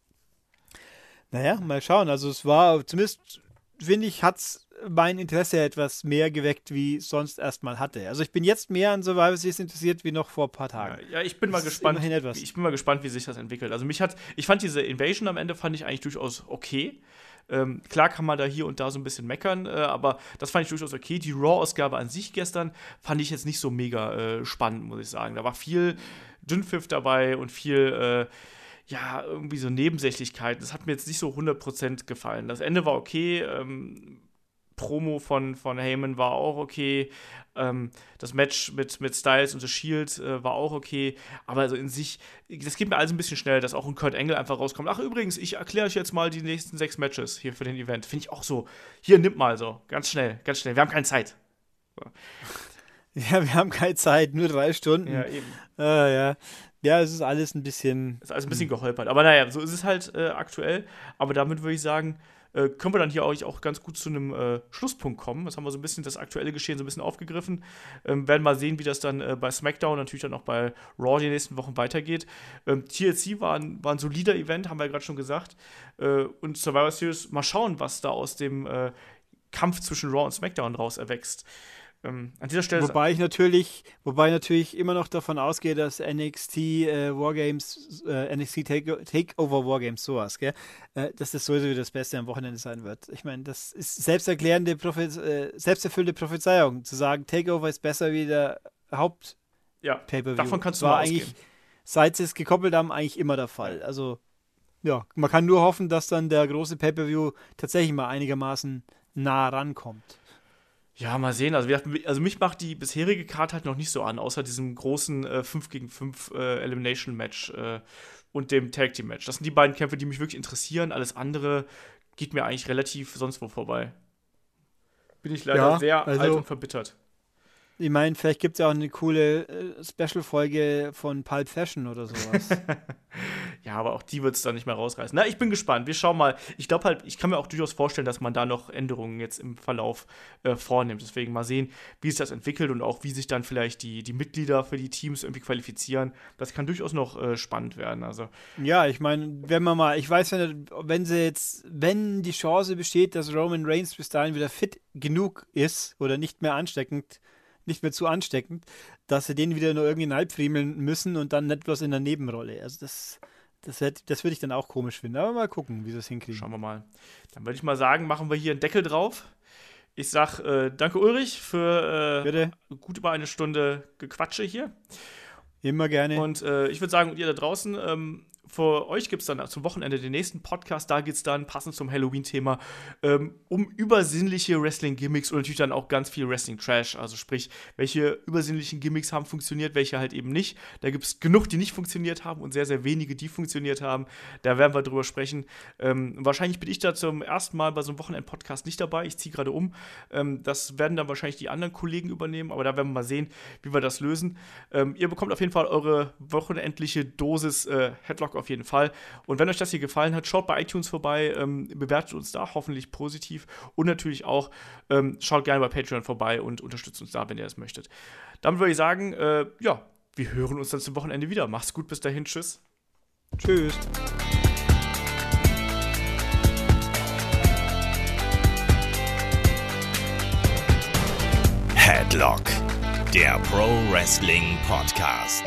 naja, mal schauen. Also es war, zumindest finde ich, hat es mein Interesse etwas mehr geweckt, wie sonst erstmal hatte. Also ich bin jetzt mehr an Survivor Series interessiert wie noch vor ein paar Tagen. Ja, ja, ich bin mal Das ist gespannt. Ich bin mal gespannt, wie sich das entwickelt. Also mich hat, ich fand diese Invasion am Ende fand ich eigentlich durchaus okay. Ähm, klar kann man da hier und da so ein bisschen meckern, äh, aber das fand ich durchaus okay. Die Raw-Ausgabe an sich gestern fand ich jetzt nicht so mega äh, spannend, muss ich sagen. Da war viel Dünnpfiff dabei und viel, äh, ja, irgendwie so Nebensächlichkeiten. Das hat mir jetzt nicht so 100% gefallen. Das Ende war okay. Ähm, Promo von, von Heyman war auch okay. Ähm, das Match mit, mit Styles und The Shield äh, war auch okay. Aber also in sich, das geht mir alles ein bisschen schnell, dass auch ein Kurt Angle einfach rauskommt. Ach, übrigens, ich erkläre euch jetzt mal die nächsten sechs Matches hier für den Event. Finde ich auch so. Hier, nimmt mal so. Ganz schnell, ganz schnell. Wir haben keine Zeit. Ja, wir haben keine Zeit, nur drei Stunden. eben. Äh, ja. Ja, es ist alles ein bisschen. Ist alles ein bisschen geholpert. Aber naja, so ist es halt äh, aktuell. Aber damit würde ich sagen, äh, können wir dann hier auch, auch ganz gut zu einem äh, Schlusspunkt kommen. Das haben wir so ein bisschen das aktuelle Geschehen so ein bisschen aufgegriffen. Ähm, werden mal sehen, wie das dann äh, bei SmackDown, natürlich dann auch bei Raw die nächsten Wochen weitergeht. Ähm, TLC war ein, war ein solider Event, haben wir ja gerade schon gesagt. Äh, und Survivor Series, mal schauen, was da aus dem äh, Kampf zwischen Raw und SmackDown raus erwächst. Ähm, an dieser Stelle. Wobei ich natürlich, wobei ich natürlich immer noch davon ausgehe, dass NXT äh, Wargames, äh, NXT Take Takeover Wargames, sowas, gell, äh, dass das sowieso das Beste am Wochenende sein wird. Ich meine, das ist selbsterklärende, Prophe äh, selbsterfüllende Prophezeiung, zu sagen, Takeover ist besser wie der Haupt ja, Pay-per-View. davon kannst du war eigentlich, ausgehen. seit sie es gekoppelt haben, eigentlich immer der Fall. Also, ja, man kann nur hoffen, dass dann der große Pay-per-View tatsächlich mal einigermaßen nah rankommt. Ja, mal sehen. Also, also mich macht die bisherige Karte halt noch nicht so an, außer diesem großen äh, 5 gegen 5 äh, Elimination Match äh, und dem Tag Team Match. Das sind die beiden Kämpfe, die mich wirklich interessieren. Alles andere geht mir eigentlich relativ sonst wo vorbei. Bin ich leider Ja, sehr also- alt und verbittert. Ich meine, vielleicht gibt es ja auch eine coole äh, Special-Folge von Pulp Fashion oder sowas. Ja, aber auch die wird es dann nicht mehr rausreißen. Na, ich bin gespannt. Wir schauen mal. Ich glaube halt, ich kann mir auch durchaus vorstellen, dass man da noch Änderungen jetzt im Verlauf äh, vornimmt. Deswegen mal sehen, wie sich das entwickelt und auch wie sich dann vielleicht die, die Mitglieder für die Teams irgendwie qualifizieren. Das kann durchaus noch äh, spannend werden. Also, ja, ich meine, wenn man mal, ich weiß ja nicht, wenn sie jetzt, wenn die Chance besteht, dass Roman Reigns bis dahin wieder fit genug ist oder nicht mehr ansteckend, nicht mehr zu ansteckend, dass sie den wieder nur irgendwie halbfriemeln müssen und dann nicht bloß in der Nebenrolle. Also das, das, das würde ich dann auch komisch finden. Aber mal gucken, wie sie das hinkriegen. schauen wir mal. Dann würde ich mal sagen, machen wir hier einen Deckel drauf. Ich sag äh, danke Ulrich für äh, gut über eine Stunde Gequatsche hier. immer gerne. Und äh, ich würde sagen, und ihr da draußen, ähm, für euch gibt es dann zum Wochenende den nächsten Podcast. Da geht es dann passend zum Halloween-Thema ähm, um übersinnliche Wrestling-Gimmicks und natürlich dann auch ganz viel Wrestling-Trash. Also sprich, welche übersinnlichen Gimmicks haben funktioniert, welche halt eben nicht. Da gibt es genug, die nicht funktioniert haben und sehr, sehr wenige, die funktioniert haben. Da werden wir drüber sprechen. Ähm, wahrscheinlich bin ich da zum ersten Mal bei so einem Wochenend-Podcast nicht dabei. Ich ziehe gerade um. Ähm, das werden dann wahrscheinlich die anderen Kollegen übernehmen, aber da werden wir mal sehen, wie wir das lösen. Ähm, ihr bekommt auf jeden Fall eure wochenendliche Dosis äh, Headlock auf jeden Fall. Und wenn euch das hier gefallen hat, schaut bei iTunes vorbei, ähm, bewertet uns da hoffentlich positiv und natürlich auch ähm, schaut gerne bei Patreon vorbei und unterstützt uns da, wenn ihr das möchtet. Damit würde ich sagen, äh, ja, wir hören uns dann zum Wochenende wieder. Macht's gut, bis dahin, tschüss. Tschüss. Headlock, der Pro Wrestling Podcast.